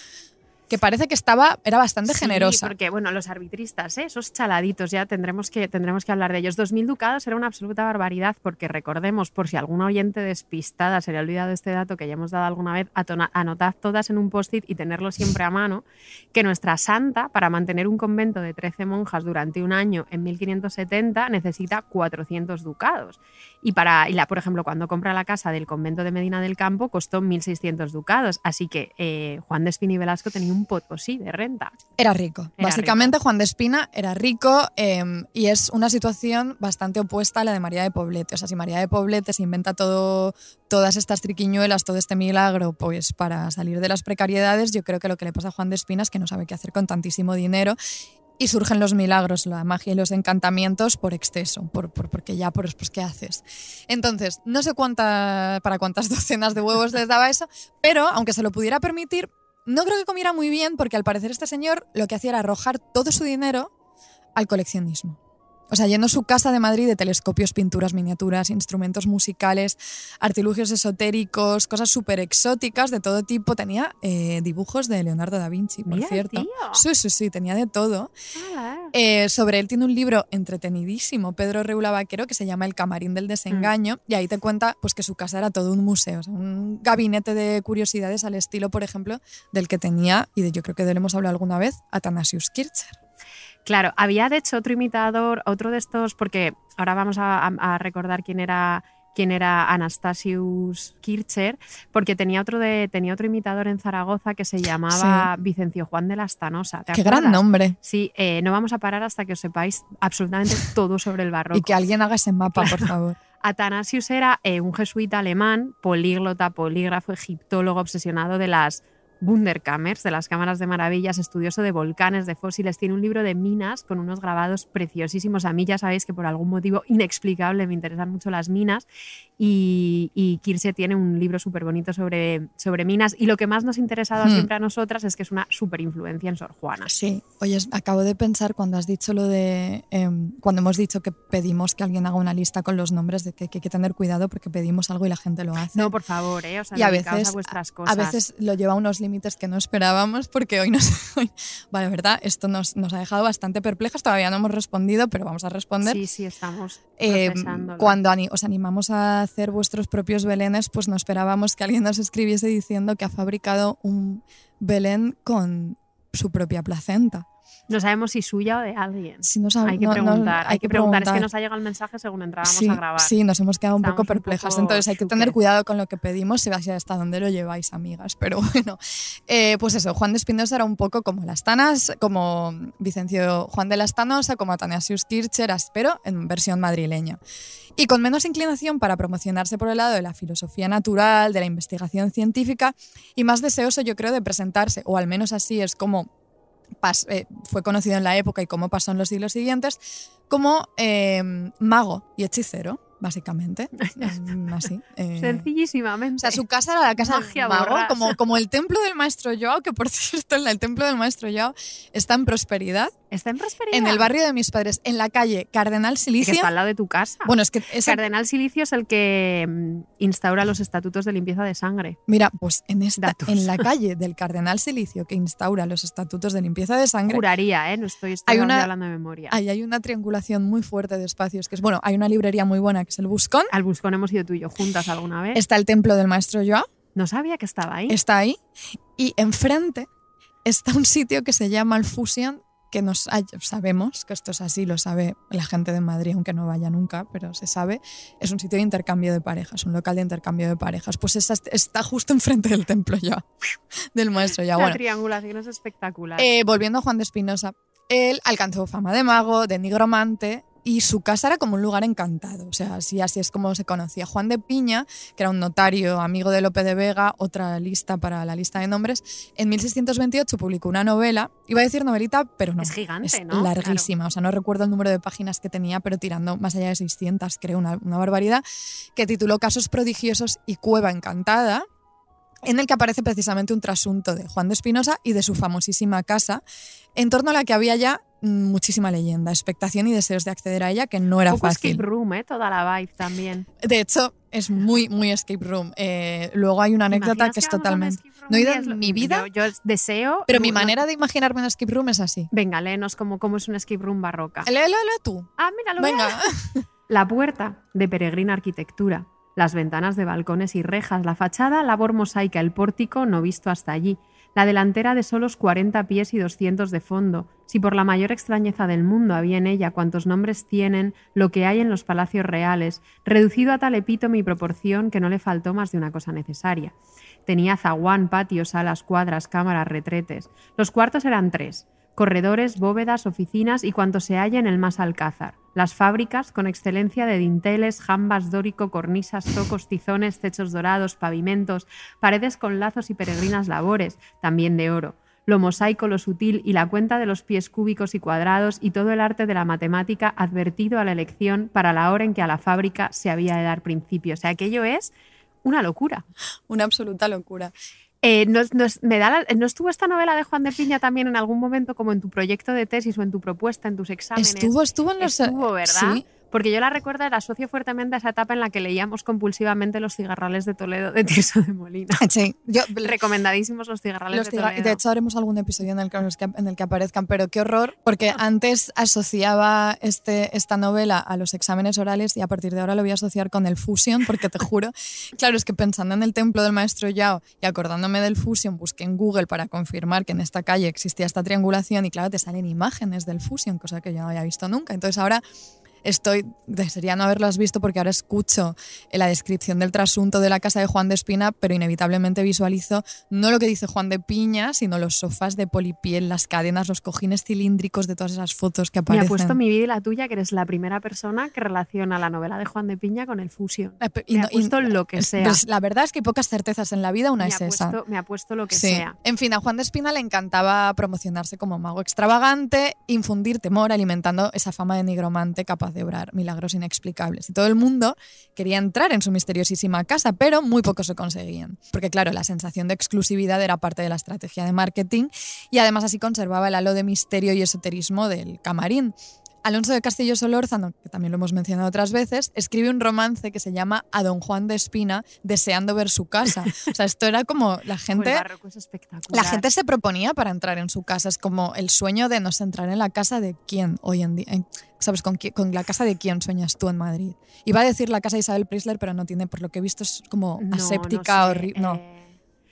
Que parece que estaba, era bastante Sí, generosa. porque bueno, los arbitristas, ¿eh? esos chaladitos, ya tendremos que, tendremos que hablar de ellos. 2.000 ducados era una absoluta barbaridad, porque recordemos, por si algún oyente despistada se le ha olvidado este dato que ya hemos dado alguna vez, anotad todas en un post-it y tenerlo siempre a mano, que nuestra santa, para mantener un convento de 13 monjas durante un año en 1570, necesita 400 ducados. Y, para, y la, por ejemplo, cuando compra la casa del convento de Medina del Campo, costó 1.600 ducados. Así que eh, Juan de Espina y Velasco tenía un potosí de renta. Era rico. Era Básicamente, Juan de Espina era rico eh, y es una situación bastante opuesta a la de María de Poblete. O sea, si María de Poblete se inventa todo, todas estas triquiñuelas, todo este milagro, pues para salir de las precariedades, yo creo que lo que le pasa a Juan de Espina es que no sabe qué hacer con tantísimo dinero. y surgen los milagros, la magia y los encantamientos por exceso, por, por- porque ya, por, pues, ¿qué haces? Entonces, no sé cuánta, para cuántas docenas de huevos les daba eso, pero aunque se lo pudiera permitir, no creo que comiera muy bien porque al parecer este señor lo que hacía era arrojar todo su dinero al coleccionismo. O sea, llenó su casa de Madrid de telescopios, pinturas, miniaturas, instrumentos musicales, artilugios esotéricos, cosas súper exóticas de todo tipo. Tenía eh, dibujos de Leonardo da Vinci, por Mira, cierto. tío. Sí, sí, sí, tenía de todo. Eh, sobre él tiene un libro entretenidísimo, Pedro Reula Vaquero, que se llama El camarín del desengaño, y ahí te cuenta pues, que su casa era todo un museo, o sea, un gabinete de curiosidades al estilo, por ejemplo, del que tenía, y de, yo creo que de él hemos hablado alguna vez, Athanasius Kircher. Claro, había de hecho otro imitador, otro de estos, porque ahora vamos a, recordar quién era quién era Anastasius Kircher, porque tenía otro de tenía otro imitador en Zaragoza que se llamaba Vicencio Juan de la Stanosa. ¿te Qué gran nombre. Sí, eh, no vamos a parar hasta que os sepáis absolutamente todo sobre el barroco. Y que alguien haga ese mapa, por favor. Atanasius era eh, un jesuita alemán, políglota, polígrafo, egiptólogo, obsesionado de las Wunderkammers, de las cámaras de maravillas, estudioso de volcanes, de fósiles. Tiene un libro de minas con unos grabados preciosísimos. A mí ya sabéis que por algún motivo inexplicable me interesan mucho las minas. Y, y Kirche tiene un libro súper bonito sobre, sobre minas. Y lo que más nos ha interesado Hmm. siempre a nosotras es que es una súper influencia en Sor Juana. Sí, oye, acabo de pensar cuando has dicho lo de. em, cuando hemos dicho que pedimos que alguien haga una lista con los nombres, de que, que hay que tener cuidado porque pedimos algo y la gente lo hace. No, por favor, ¿eh? O sea, y a veces, a vuestras cosas. a veces lo lleva a unos límites que no esperábamos porque hoy nos... Hoy, vale, verdad, esto nos, nos ha dejado bastante perplejas, todavía no hemos respondido, pero vamos a responder. Sí, sí, estamos Eh, cuando ani- os animamos a hacer vuestros propios belenes, pues no esperábamos que alguien nos escribiese diciendo que ha fabricado un belén con su propia placenta. No sabemos si suya o de alguien. Si no hay que no- no- preguntar, hay, que preguntar. Es que nos ha llegado el mensaje según entrábamos sí, a grabar. sí, nos hemos quedado un poco un perplejas. poco Entonces hay que tener cuidado con lo que pedimos y hasta dónde lo lleváis, amigas. Pero bueno, eh, pues eso, Juan de Espinosa era un poco como las Tanas, como Vicencio Juan de las Tanosa, como Athanasius Kircher, pero en versión madrileña. Y con menos inclinación para promocionarse por el lado de la filosofía natural, de la investigación científica y más deseoso, yo creo, de presentarse, o al menos así es como eh, fue conocido en la época y cómo pasó en los siglos siguientes, como eh, mago y hechicero, básicamente. Mm, Así. eh. Sencillísimamente. O sea, su casa era la casa Magia del mago, borrasa. como, como el templo del maestro Joao, que por cierto, el templo del maestro Joao está en prosperidad, Está en prosperidad. en el barrio de mis padres, en la calle Cardenal que Silicia. está al lado de tu casa. Bueno, es que esa- Cardenal Silicio es el que mm, instaura los estatutos de limpieza de sangre. Mira, pues en, esta, Datos. en la calle del Cardenal Silicio que instaura los estatutos de limpieza de sangre, Juraría, ¿eh? No estoy, estoy Hay una- hablando de memoria. ahí hay una triangulación muy fuerte de espacios, que es, bueno, hay una librería muy buena que es el Buscón, Al Buscón hemos ido tú y yo juntas alguna vez. está el templo del maestro Joao, No sabía que estaba ahí. está ahí, y enfrente está un sitio que se llama el Fusion, que nos sabemos que esto es así, lo sabe la gente de Madrid, aunque no vaya nunca, pero se sabe, es un sitio de intercambio de parejas, un local de intercambio de parejas. Pues esa está justo enfrente del templo ya, del maestro ya. La Bueno, triangulación es espectacular. eh, volviendo a Juan de Espinosa, él alcanzó fama de mago, de nigromante. Y su casa era como un lugar encantado, o sea, así, así es como se conocía. Juan de Piña, que era un notario amigo de Lope de Vega, otra lista para la lista de nombres, en 1628 publicó una novela, iba a decir novelita, pero no. Es gigante, es ¿no? larguísima, o sea, no recuerdo el número de páginas que tenía, pero tirando más allá de 600, creo, una, una barbaridad, que tituló Casos prodigiosos y Cueva encantada, en el que aparece precisamente un trasunto de Juan de Espinosa y de su famosísima casa, en torno a la que había ya muchísima leyenda, expectación y deseos de acceder a ella, que no era Un poco fácil. escape room, ¿eh? Toda la vibe también. De hecho, es muy, muy escape room. Eh, luego hay una ¿Te anécdota que es totalmente... No he ido en mi vida, Yo, yo deseo. pero mi manera de imaginarme un escape room es así. Venga, léenos cómo, cómo es un escape room barroca. Léelo, léelo tú. Ah, mira, lo voy a- Venga. La puerta, de peregrina arquitectura. Las ventanas de balcones y rejas, la fachada, labor mosaica, el pórtico no visto hasta allí. La delantera de solos 40 pies y 200 de fondo. Si por la mayor extrañeza del mundo había en ella cuantos nombres tienen lo que hay en los palacios reales, reducido a tal epítome y proporción que no le faltó más de una cosa necesaria. Tenía zaguán, patios, salas, cuadras, cámaras, retretes. Los cuartos eran tres. Corredores, bóvedas, oficinas y cuanto se halla en el más alcázar. Las fábricas, con excelencia de dinteles, jambas, dórico, cornisas, tocos, tizones, techos dorados, pavimentos, paredes con lazos y peregrinas labores, también de oro. lo mosaico, lo sutil y la cuenta de los pies cúbicos y cuadrados y todo el arte de la matemática advertido a la elección para la hora en que a la fábrica se había de dar principio. O sea, aquello es una locura. Una absoluta locura. Eh, ¿no, no es- me da la- ¿No estuvo esta novela de Juan de Piña también en algún momento como en tu proyecto de tesis o en tu propuesta, en tus exámenes? Estuvo, estuvo en los. Estuvo, ¿verdad? Sí. Porque yo la recuerdo, la asocio fuertemente a esa etapa en la que leíamos compulsivamente los cigarrales de Toledo de Tirso de Molina. Sí, yo, Recomendadísimos los cigarrales Los de ciga- Toledo. de hecho, haremos algún episodio en el, que, en el que aparezcan, pero qué horror, porque antes asociaba este, esta novela a los exámenes orales y a partir de ahora lo voy a asociar con el Fusion, porque te juro, claro, es que pensando en el templo del maestro Yao y acordándome del Fusion, busqué en Google para confirmar que en esta calle existía esta triangulación y claro, te salen imágenes del Fusion, cosa que yo no había visto nunca. Entonces ahora estoy, desearía no haberlas visto porque ahora escucho eh, la descripción del trasunto de la casa de Juan de Espina, pero inevitablemente visualizo no lo que dice Juan de Piña, sino los sofás de polipiel, las cadenas, los cojines cilíndricos de todas esas fotos que Me aparecen. ha puesto mi vida y la tuya, que eres la primera persona que relaciona la novela de Juan de Piña con el Fusion. Eh, y Me no- ha puesto y- lo que sea. pues la verdad es que hay pocas certezas en la vida, una me, es ha esa. puesto, me ha puesto lo que Sí. sea. En fin, a Juan de Espina le encantaba promocionarse como mago extravagante, infundir temor, alimentando esa fama de nigromante capaz de obrar milagros inexplicables. Y todo el mundo quería entrar en su misteriosísima casa, pero muy pocos lo conseguían. Porque claro, la sensación de exclusividad era parte de la estrategia de marketing y además así conservaba el halo de misterio y esoterismo del camarín. Alonso de Castillo Solórzano, que también lo hemos mencionado otras veces, escribe un romance que se llama A Don Juan de Espina, deseando ver su casa. O sea, esto era como la gente... es espectacular. La gente se proponía para entrar en su casa. Es como el sueño de no sé, entrar en la casa de quién hoy en día. ¿Sabes? ¿Con, con la casa de quién sueñas tú en Madrid? Iba a decir la casa de Isabel Prisler, pero no tiene, por lo que he visto, es como No, aséptica, horrible. No, eh,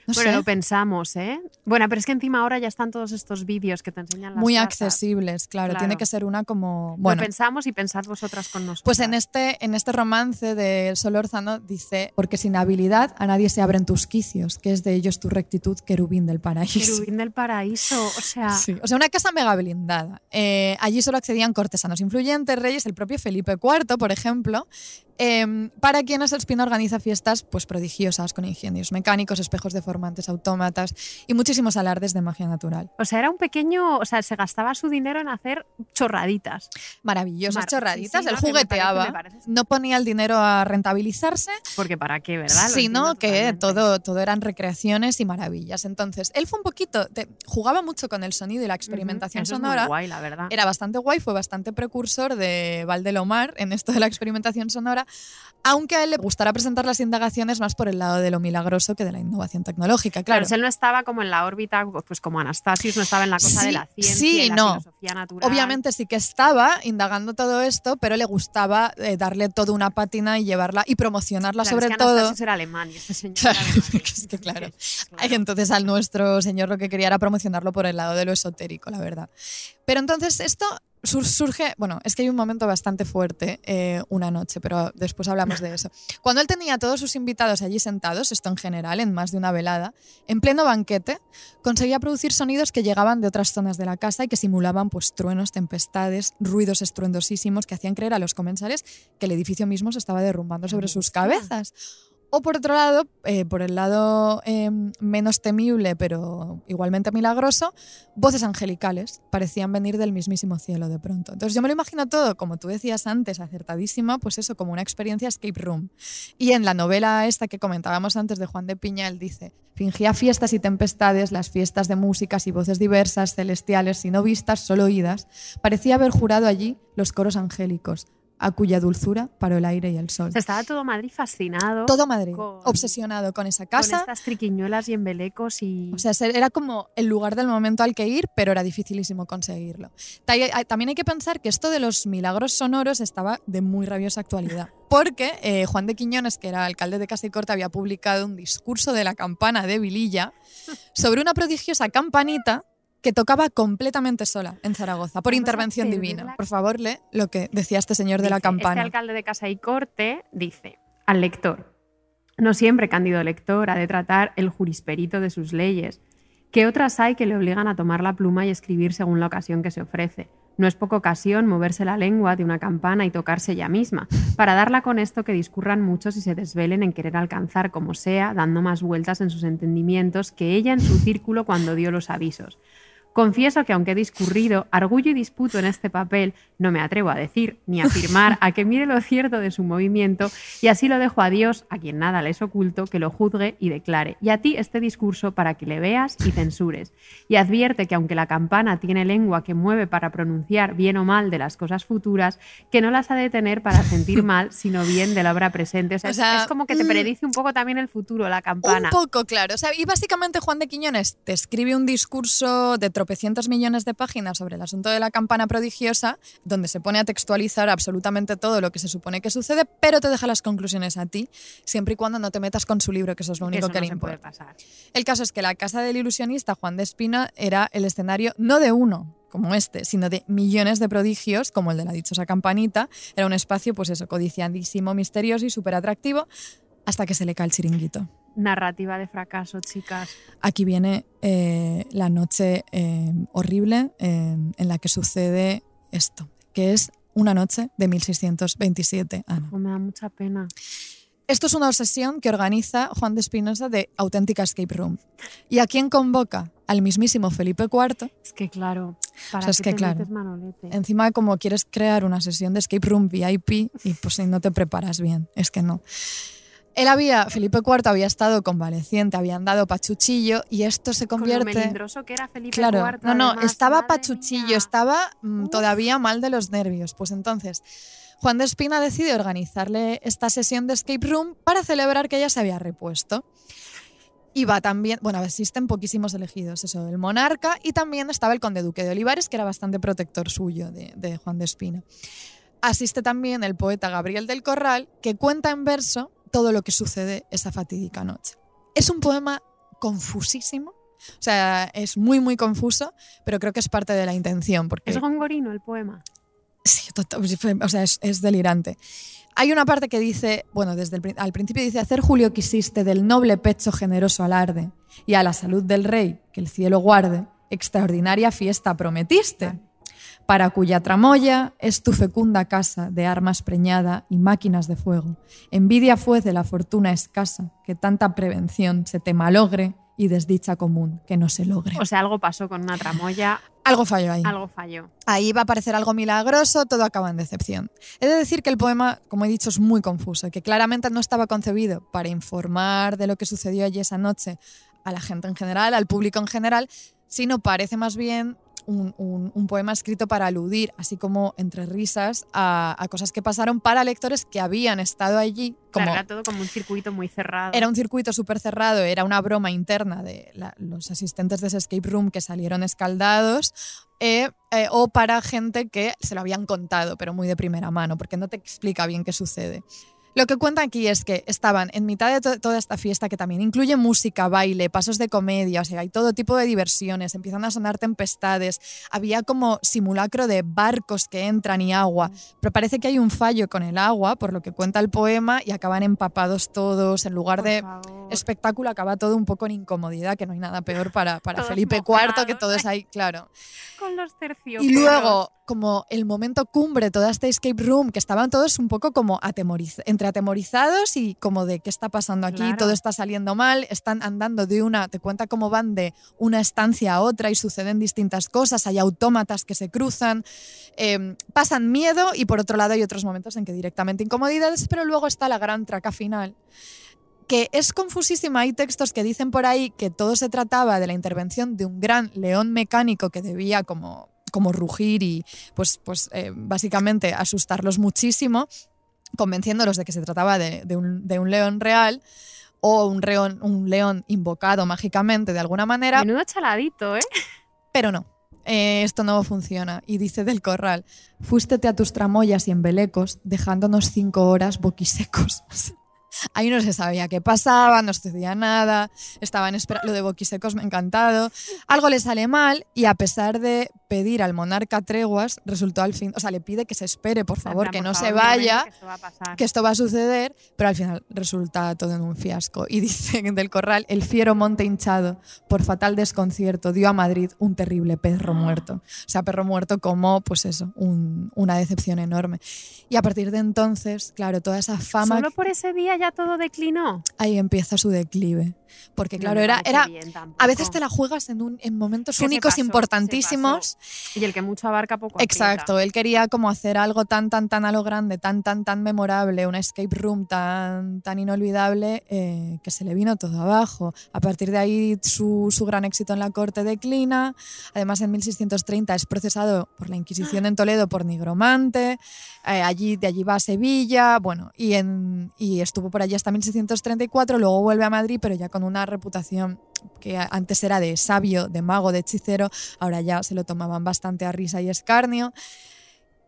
no bueno, sé. lo pensamos, ¿eh? Bueno, pero es que encima ahora ya están todos estos vídeos que te enseñan las Muy casas. accesibles, claro. Claro. Tiene que ser una como. Lo Bueno, pensamos y pensad vosotras con nosotros. Pues en este, en este romance de Solórzano dice, porque sin habilidad a nadie se abren tus quicios, que es de ellos tu rectitud, querubín del paraíso. Querubín del paraíso, o sea, Sí, o sea, una casa mega blindada. Eh, allí solo accedían cortesanos influyentes, reyes, el propio Felipe IV, por ejemplo, eh, para quienes Espina organiza fiestas pues, prodigiosas con ingenios mecánicos, espejos deformantes, autómatas y muchísimos alardes de magia natural. o sea, era un pequeño, o sea, se gastaba su dinero en hacer chorraditas. Maravillosas Mar- chorraditas, sí, él me jugueteaba, parece- me parece- no ponía el dinero a rentabilizarse, Porque para qué, ¿verdad? Lo sino que totalmente. todo, todo eran recreaciones y maravillas. Entonces, él fue un poquito, te- jugaba mucho con el sonido y la experimentación eso es muy sonora. guay, la verdad. Era bastante guay, fue bastante precursor de Valdelomar en esto de la experimentación sonora, aunque a él le gustara presentar las indagaciones más por el lado de lo milagroso que de la innovación tecnológica. Claro, él no estaba como en la órbita, pues como Anastasius, no estaba en la cosa Sí, de la ciencia sí, y la no. filosofía natural. obviamente sí que estaba indagando todo esto, pero le gustaba eh, darle toda una pátina y llevarla y promocionarla Claro, sobre es que todo. Anastasius era alemán y este señor Claro, era alemán. es que claro. Claro. Entonces al nuestro señor lo que quería era promocionarlo por el lado de lo esotérico, la verdad. Pero entonces esto sur- surge, bueno, es que hay un momento bastante fuerte eh, una noche, pero después hablamos de eso. Cuando él tenía a todos sus invitados allí sentados, esto en general, en más de una velada, en pleno banquete, conseguía producir sonidos que llegaban de otras zonas de la casa y que simulaban pues truenos, tempestades, ruidos estruendosísimos que hacían creer a los comensales que el edificio mismo se estaba derrumbando sobre sus cabezas. O por otro lado, eh, por el lado eh, menos temible, pero igualmente milagroso, voces angelicales parecían venir del mismísimo cielo de pronto. Entonces yo me lo imagino todo, como tú decías antes, acertadísima, pues eso, como una experiencia escape room. Y en la novela esta que comentábamos antes de Juan de Piña, él dice, fingía fiestas y tempestades, las fiestas de músicas y voces diversas, celestiales y no vistas, solo oídas, parecía haber jurado allí los coros angélicos, a cuya dulzura paró el aire y el sol. O sea, estaba todo Madrid fascinado Todo Madrid, con- obsesionado con esa con casa. estas triquiñuelas y embelecos y... O sea, era como el lugar del momento al que ir, pero era dificilísimo conseguirlo. Hay- También hay que pensar que esto de los milagros sonoros estaba de muy rabiosa actualidad. Porque eh, Juan de Quiñones, que era alcalde de Casa y Corte, había publicado un discurso de la campana de Vililla sobre una prodigiosa campanita que tocaba completamente sola en Zaragoza, por intervención divina. Por favor, lee lo que decía este señor de la Dice, campana. Este alcalde de Casa y Corte dice al lector, no siempre Cándido lector ha de tratar el jurisperito de sus leyes, que otras hay que le obligan a tomar la pluma y escribir según la ocasión que se ofrece. No es poca ocasión moverse la lengua de una campana y tocarse ella misma, para darla con esto que discurran muchos y se desvelen en querer alcanzar como sea, dando más vueltas en sus entendimientos que ella en su círculo cuando dio los avisos. Confieso que aunque he discurrido, argullo y disputo en este papel, no me atrevo a decir ni a afirmar a que mire lo cierto de su movimiento y así lo dejo a Dios, a quien nada le es oculto, que lo juzgue y declare. Y a ti este discurso para que le veas y censures. Y advierte que aunque la campana tiene lengua que mueve para pronunciar bien o mal de las cosas futuras, que no las ha de tener para sentir mal, sino bien de la obra presente. O sea, O es- sea, es como que te mm, predice un poco también el futuro, la campana. Un poco, claro. O sea, y básicamente Juan de Quiñones te escribe un discurso de tropecientos millones de páginas sobre el asunto de la campana prodigiosa, donde se pone a textualizar absolutamente todo lo que se supone que sucede, pero te deja las conclusiones a ti, siempre y cuando no te metas con su libro, que eso es lo único Eso que no le se puede importa. pasar. El caso es que la casa del ilusionista Juan de Espina era el escenario no de uno como este, sino de millones de prodigios, como el de la dichosa campanita. Era un espacio, pues eso, codiciadísimo, misterioso y súper atractivo, hasta que se le cae el chiringuito. Narrativa de fracaso, chicas. Aquí viene eh, la noche eh, horrible eh, en la que sucede esto, que es una noche de 1627. Ana. Oh, me da mucha pena. Esto es una obsesión que organiza Juan de Espinosa de Auténtica Escape Room. ¿Y a quién convoca? Al mismísimo Felipe IV. Es que claro, para O sea, es que te claro, manolete? Encima, como quieres crear una sesión de Escape Room VIP y pues si no te preparas bien, es que no. Él había, Felipe IV había estado convaleciente, habían dado pachuchillo y esto se Con lo convierte... melindroso que era Felipe Claro, IV, no, no, además, estaba pachuchillo, mía. estaba mm, todavía mal de los nervios. Pues entonces, Juan de Espina decide organizarle esta sesión de escape room para celebrar que ella se había repuesto. Y va también, bueno, existen poquísimos elegidos, eso, el monarca y también estaba el conde duque de Olivares, que era bastante protector suyo de, de Juan de Espina. Asiste también el poeta Gabriel del Corral, que cuenta en verso todo lo que sucede esa fatídica noche. Es un poema confusísimo, o sea, es muy, muy confuso, pero creo que es parte de la intención, porque Es gongorino el poema. Sí, tota- o sea, es, es delirante. Hay una parte que dice, bueno, desde el, al principio dice, hacer Julio quisiste del noble pecho generoso alarde y a la salud del rey, que el cielo guarde, extraordinaria fiesta prometiste, para cuya tramoya es tu fecunda casa de armas preñada y máquinas de fuego. Envidia fue de la fortuna escasa, que tanta prevención se te malogre y desdicha común que no se logre. O sea, algo pasó con una tramoya, Algo falló ahí. algo falló. Ahí va a parecer algo milagroso, todo acaba en decepción. He de decir que el poema, como he dicho, es muy confuso, que claramente no estaba concebido para informar de lo que sucedió allí esa noche a la gente en general, al público en general, sino parece más bien un, un- un poema escrito para aludir, así como entre risas, a, a cosas que pasaron para lectores que habían estado allí. Como, Claro, era todo como un circuito muy cerrado. era un circuito súper cerrado, era una broma interna de la- los asistentes de ese escape room que salieron escaldados, eh, eh, o para gente que se lo habían contado, pero muy de primera mano, porque no te explica bien qué sucede. Lo que cuentan aquí es que estaban en mitad de to- toda esta fiesta que también incluye música, baile, pasos de comedia, o sea, hay todo tipo de diversiones, empiezan a sonar tempestades, había como simulacro de barcos que entran y agua, pero parece que hay un fallo con el agua, por lo que cuenta el poema, y acaban empapados todos, en lugar Por de favor. espectáculo acaba todo un poco en incomodidad, que no hay nada peor para, para Todos Felipe IV, que mojados. todo es ahí, claro. Con los terciopelos. Y luego, como el momento cumbre, toda esta escape room, que estaban todos un poco como atemoriz- entre atemorizados y como de qué está pasando aquí, Claro. todo está saliendo mal, están andando de una, te cuenta cómo van de una estancia a otra y suceden distintas cosas, hay autómatas que se cruzan, eh, pasan miedo y por otro lado hay otros momentos en que directamente incomodidades, pero luego está la gran traca final que es confusísima. Hay textos que dicen por ahí que todo se trataba de la intervención de un gran león mecánico que debía como, como rugir y pues, pues eh, básicamente asustarlos muchísimo, convenciéndolos de que se trataba de, de un, de un león real o un león, un león invocado mágicamente de alguna manera, Menudo chaladito, ¿eh? pero no. eh, esto no funciona. Y dice del corral, fuístete a tus tramoyas y embelecos, dejándonos cinco horas boquisecos. Ahí no se sabía qué pasaba, no sucedía nada, estaban esperando, lo de boquisecos me ha encantado. Algo le sale mal y a pesar de pedir al monarca treguas, resultó al fin, o sea, le pide que se espere, por favor, que no se favor, mira, vaya, que esto va a pasar. que esto va a suceder, pero al final resulta todo en un fiasco. Y dice del corral, el fiero monte hinchado, por fatal desconcierto, dio a Madrid un terrible perro muerto. O sea, perro muerto como, pues eso, un- una decepción enorme. Y a partir de entonces, claro, toda esa fama, Solo por ese día ya todo declinó. ahí empieza su declive. Porque No claro, me era, era bien a veces te la juegas en, un- en momentos Que únicos pasó, importantísimos. Y el que mucho abarca poco aprieta. Exacto, él quería como hacer algo tan, tan, tan a lo grande, tan, tan, tan memorable, una escape room tan, tan inolvidable, eh, que se le vino todo abajo. A partir de ahí su, su gran éxito en la corte declina. Además, en 1630 es procesado por la Inquisición en Toledo por nigromante. Eh, allí, de allí va a Sevilla, bueno, y, en, y estuvo por allí hasta 1634, luego vuelve a Madrid, pero ya con una reputación que antes era de sabio, de mago, de hechicero, ahora ya se lo tomaban bastante a risa y escarnio.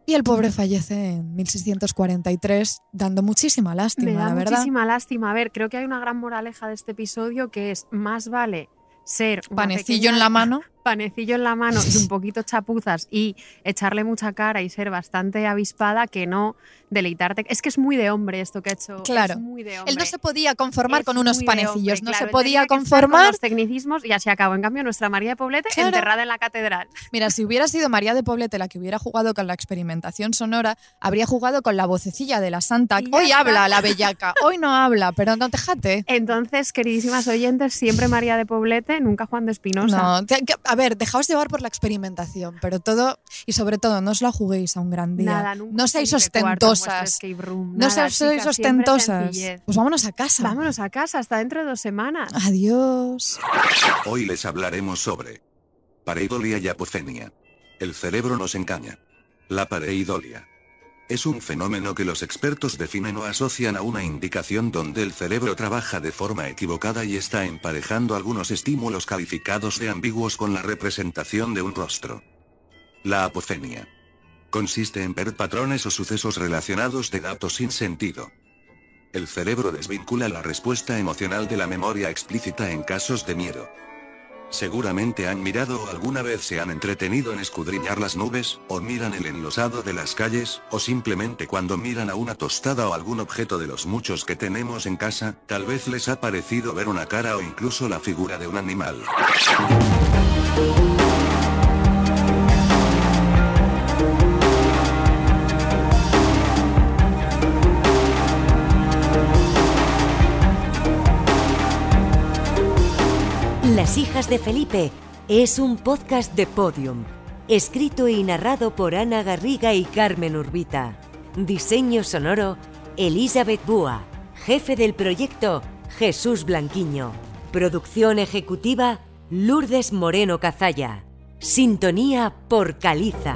Y el pobre fallece en 1643, dando muchísima lástima, Me da la verdad. muchísima lástima. A ver, creo que hay una gran moraleja de este episodio que es más vale ser Panecillo pequeña- en la mano. Panecillo en la mano y un poquito chapuzas y echarle mucha cara y ser bastante avispada que no deleitarte. Es que es muy de hombre esto que ha hecho. Claro. Es muy de hombre. Él no se podía conformar Es con unos panecillos, hombre, no claro, se podía estar con conformar. los tecnicismos y así acabó. En cambio, nuestra María de Poblete Claro. enterrada en la catedral. Mira, si hubiera sido María de Poblete la que hubiera jugado con la experimentación sonora, habría jugado con la vocecilla de la santa. Hoy está. habla la bellaca, hoy no habla, pero no déjate. Entonces, queridísimas oyentes, siempre María de Poblete, nunca Juan de Espinosa. No, a ver, dejaos llevar por la experimentación, pero todo, y sobre todo, no os la juguéis a un gran día. Nada, nunca no seáis ostentosas. room, No nada, seáis chicas, ostentosas. Pues vámonos a casa. Vámonos a casa, hasta dentro de dos semanas. Adiós. Hoy les hablaremos sobre pareidolia y apofenia. El cerebro nos engaña. La pareidolia. Es un fenómeno que los expertos definen o asocian a una indicación donde el cerebro trabaja de forma equivocada y está emparejando algunos estímulos calificados de ambiguos con la representación de un rostro. La apofenia. Consiste en ver patrones o sucesos relacionados de datos sin sentido. El cerebro desvincula la respuesta emocional de la memoria explícita en casos de miedo. Seguramente han mirado o alguna vez se han entretenido en escudriñar las nubes, o miran el enlosado de las calles, o simplemente cuando miran a una tostada o algún objeto de los muchos que tenemos en casa, tal vez les ha parecido ver una cara o incluso la figura de un animal. Las hijas de Felipe es un podcast de Podium, escrito y narrado por Ana Garriga y Carmen Urbita. Diseño sonoro, Elizabeth Búa. Jefe del proyecto, Jesús Blanquiño. Producción ejecutiva, Lourdes Moreno Cazalla. Sintonía por Caliza.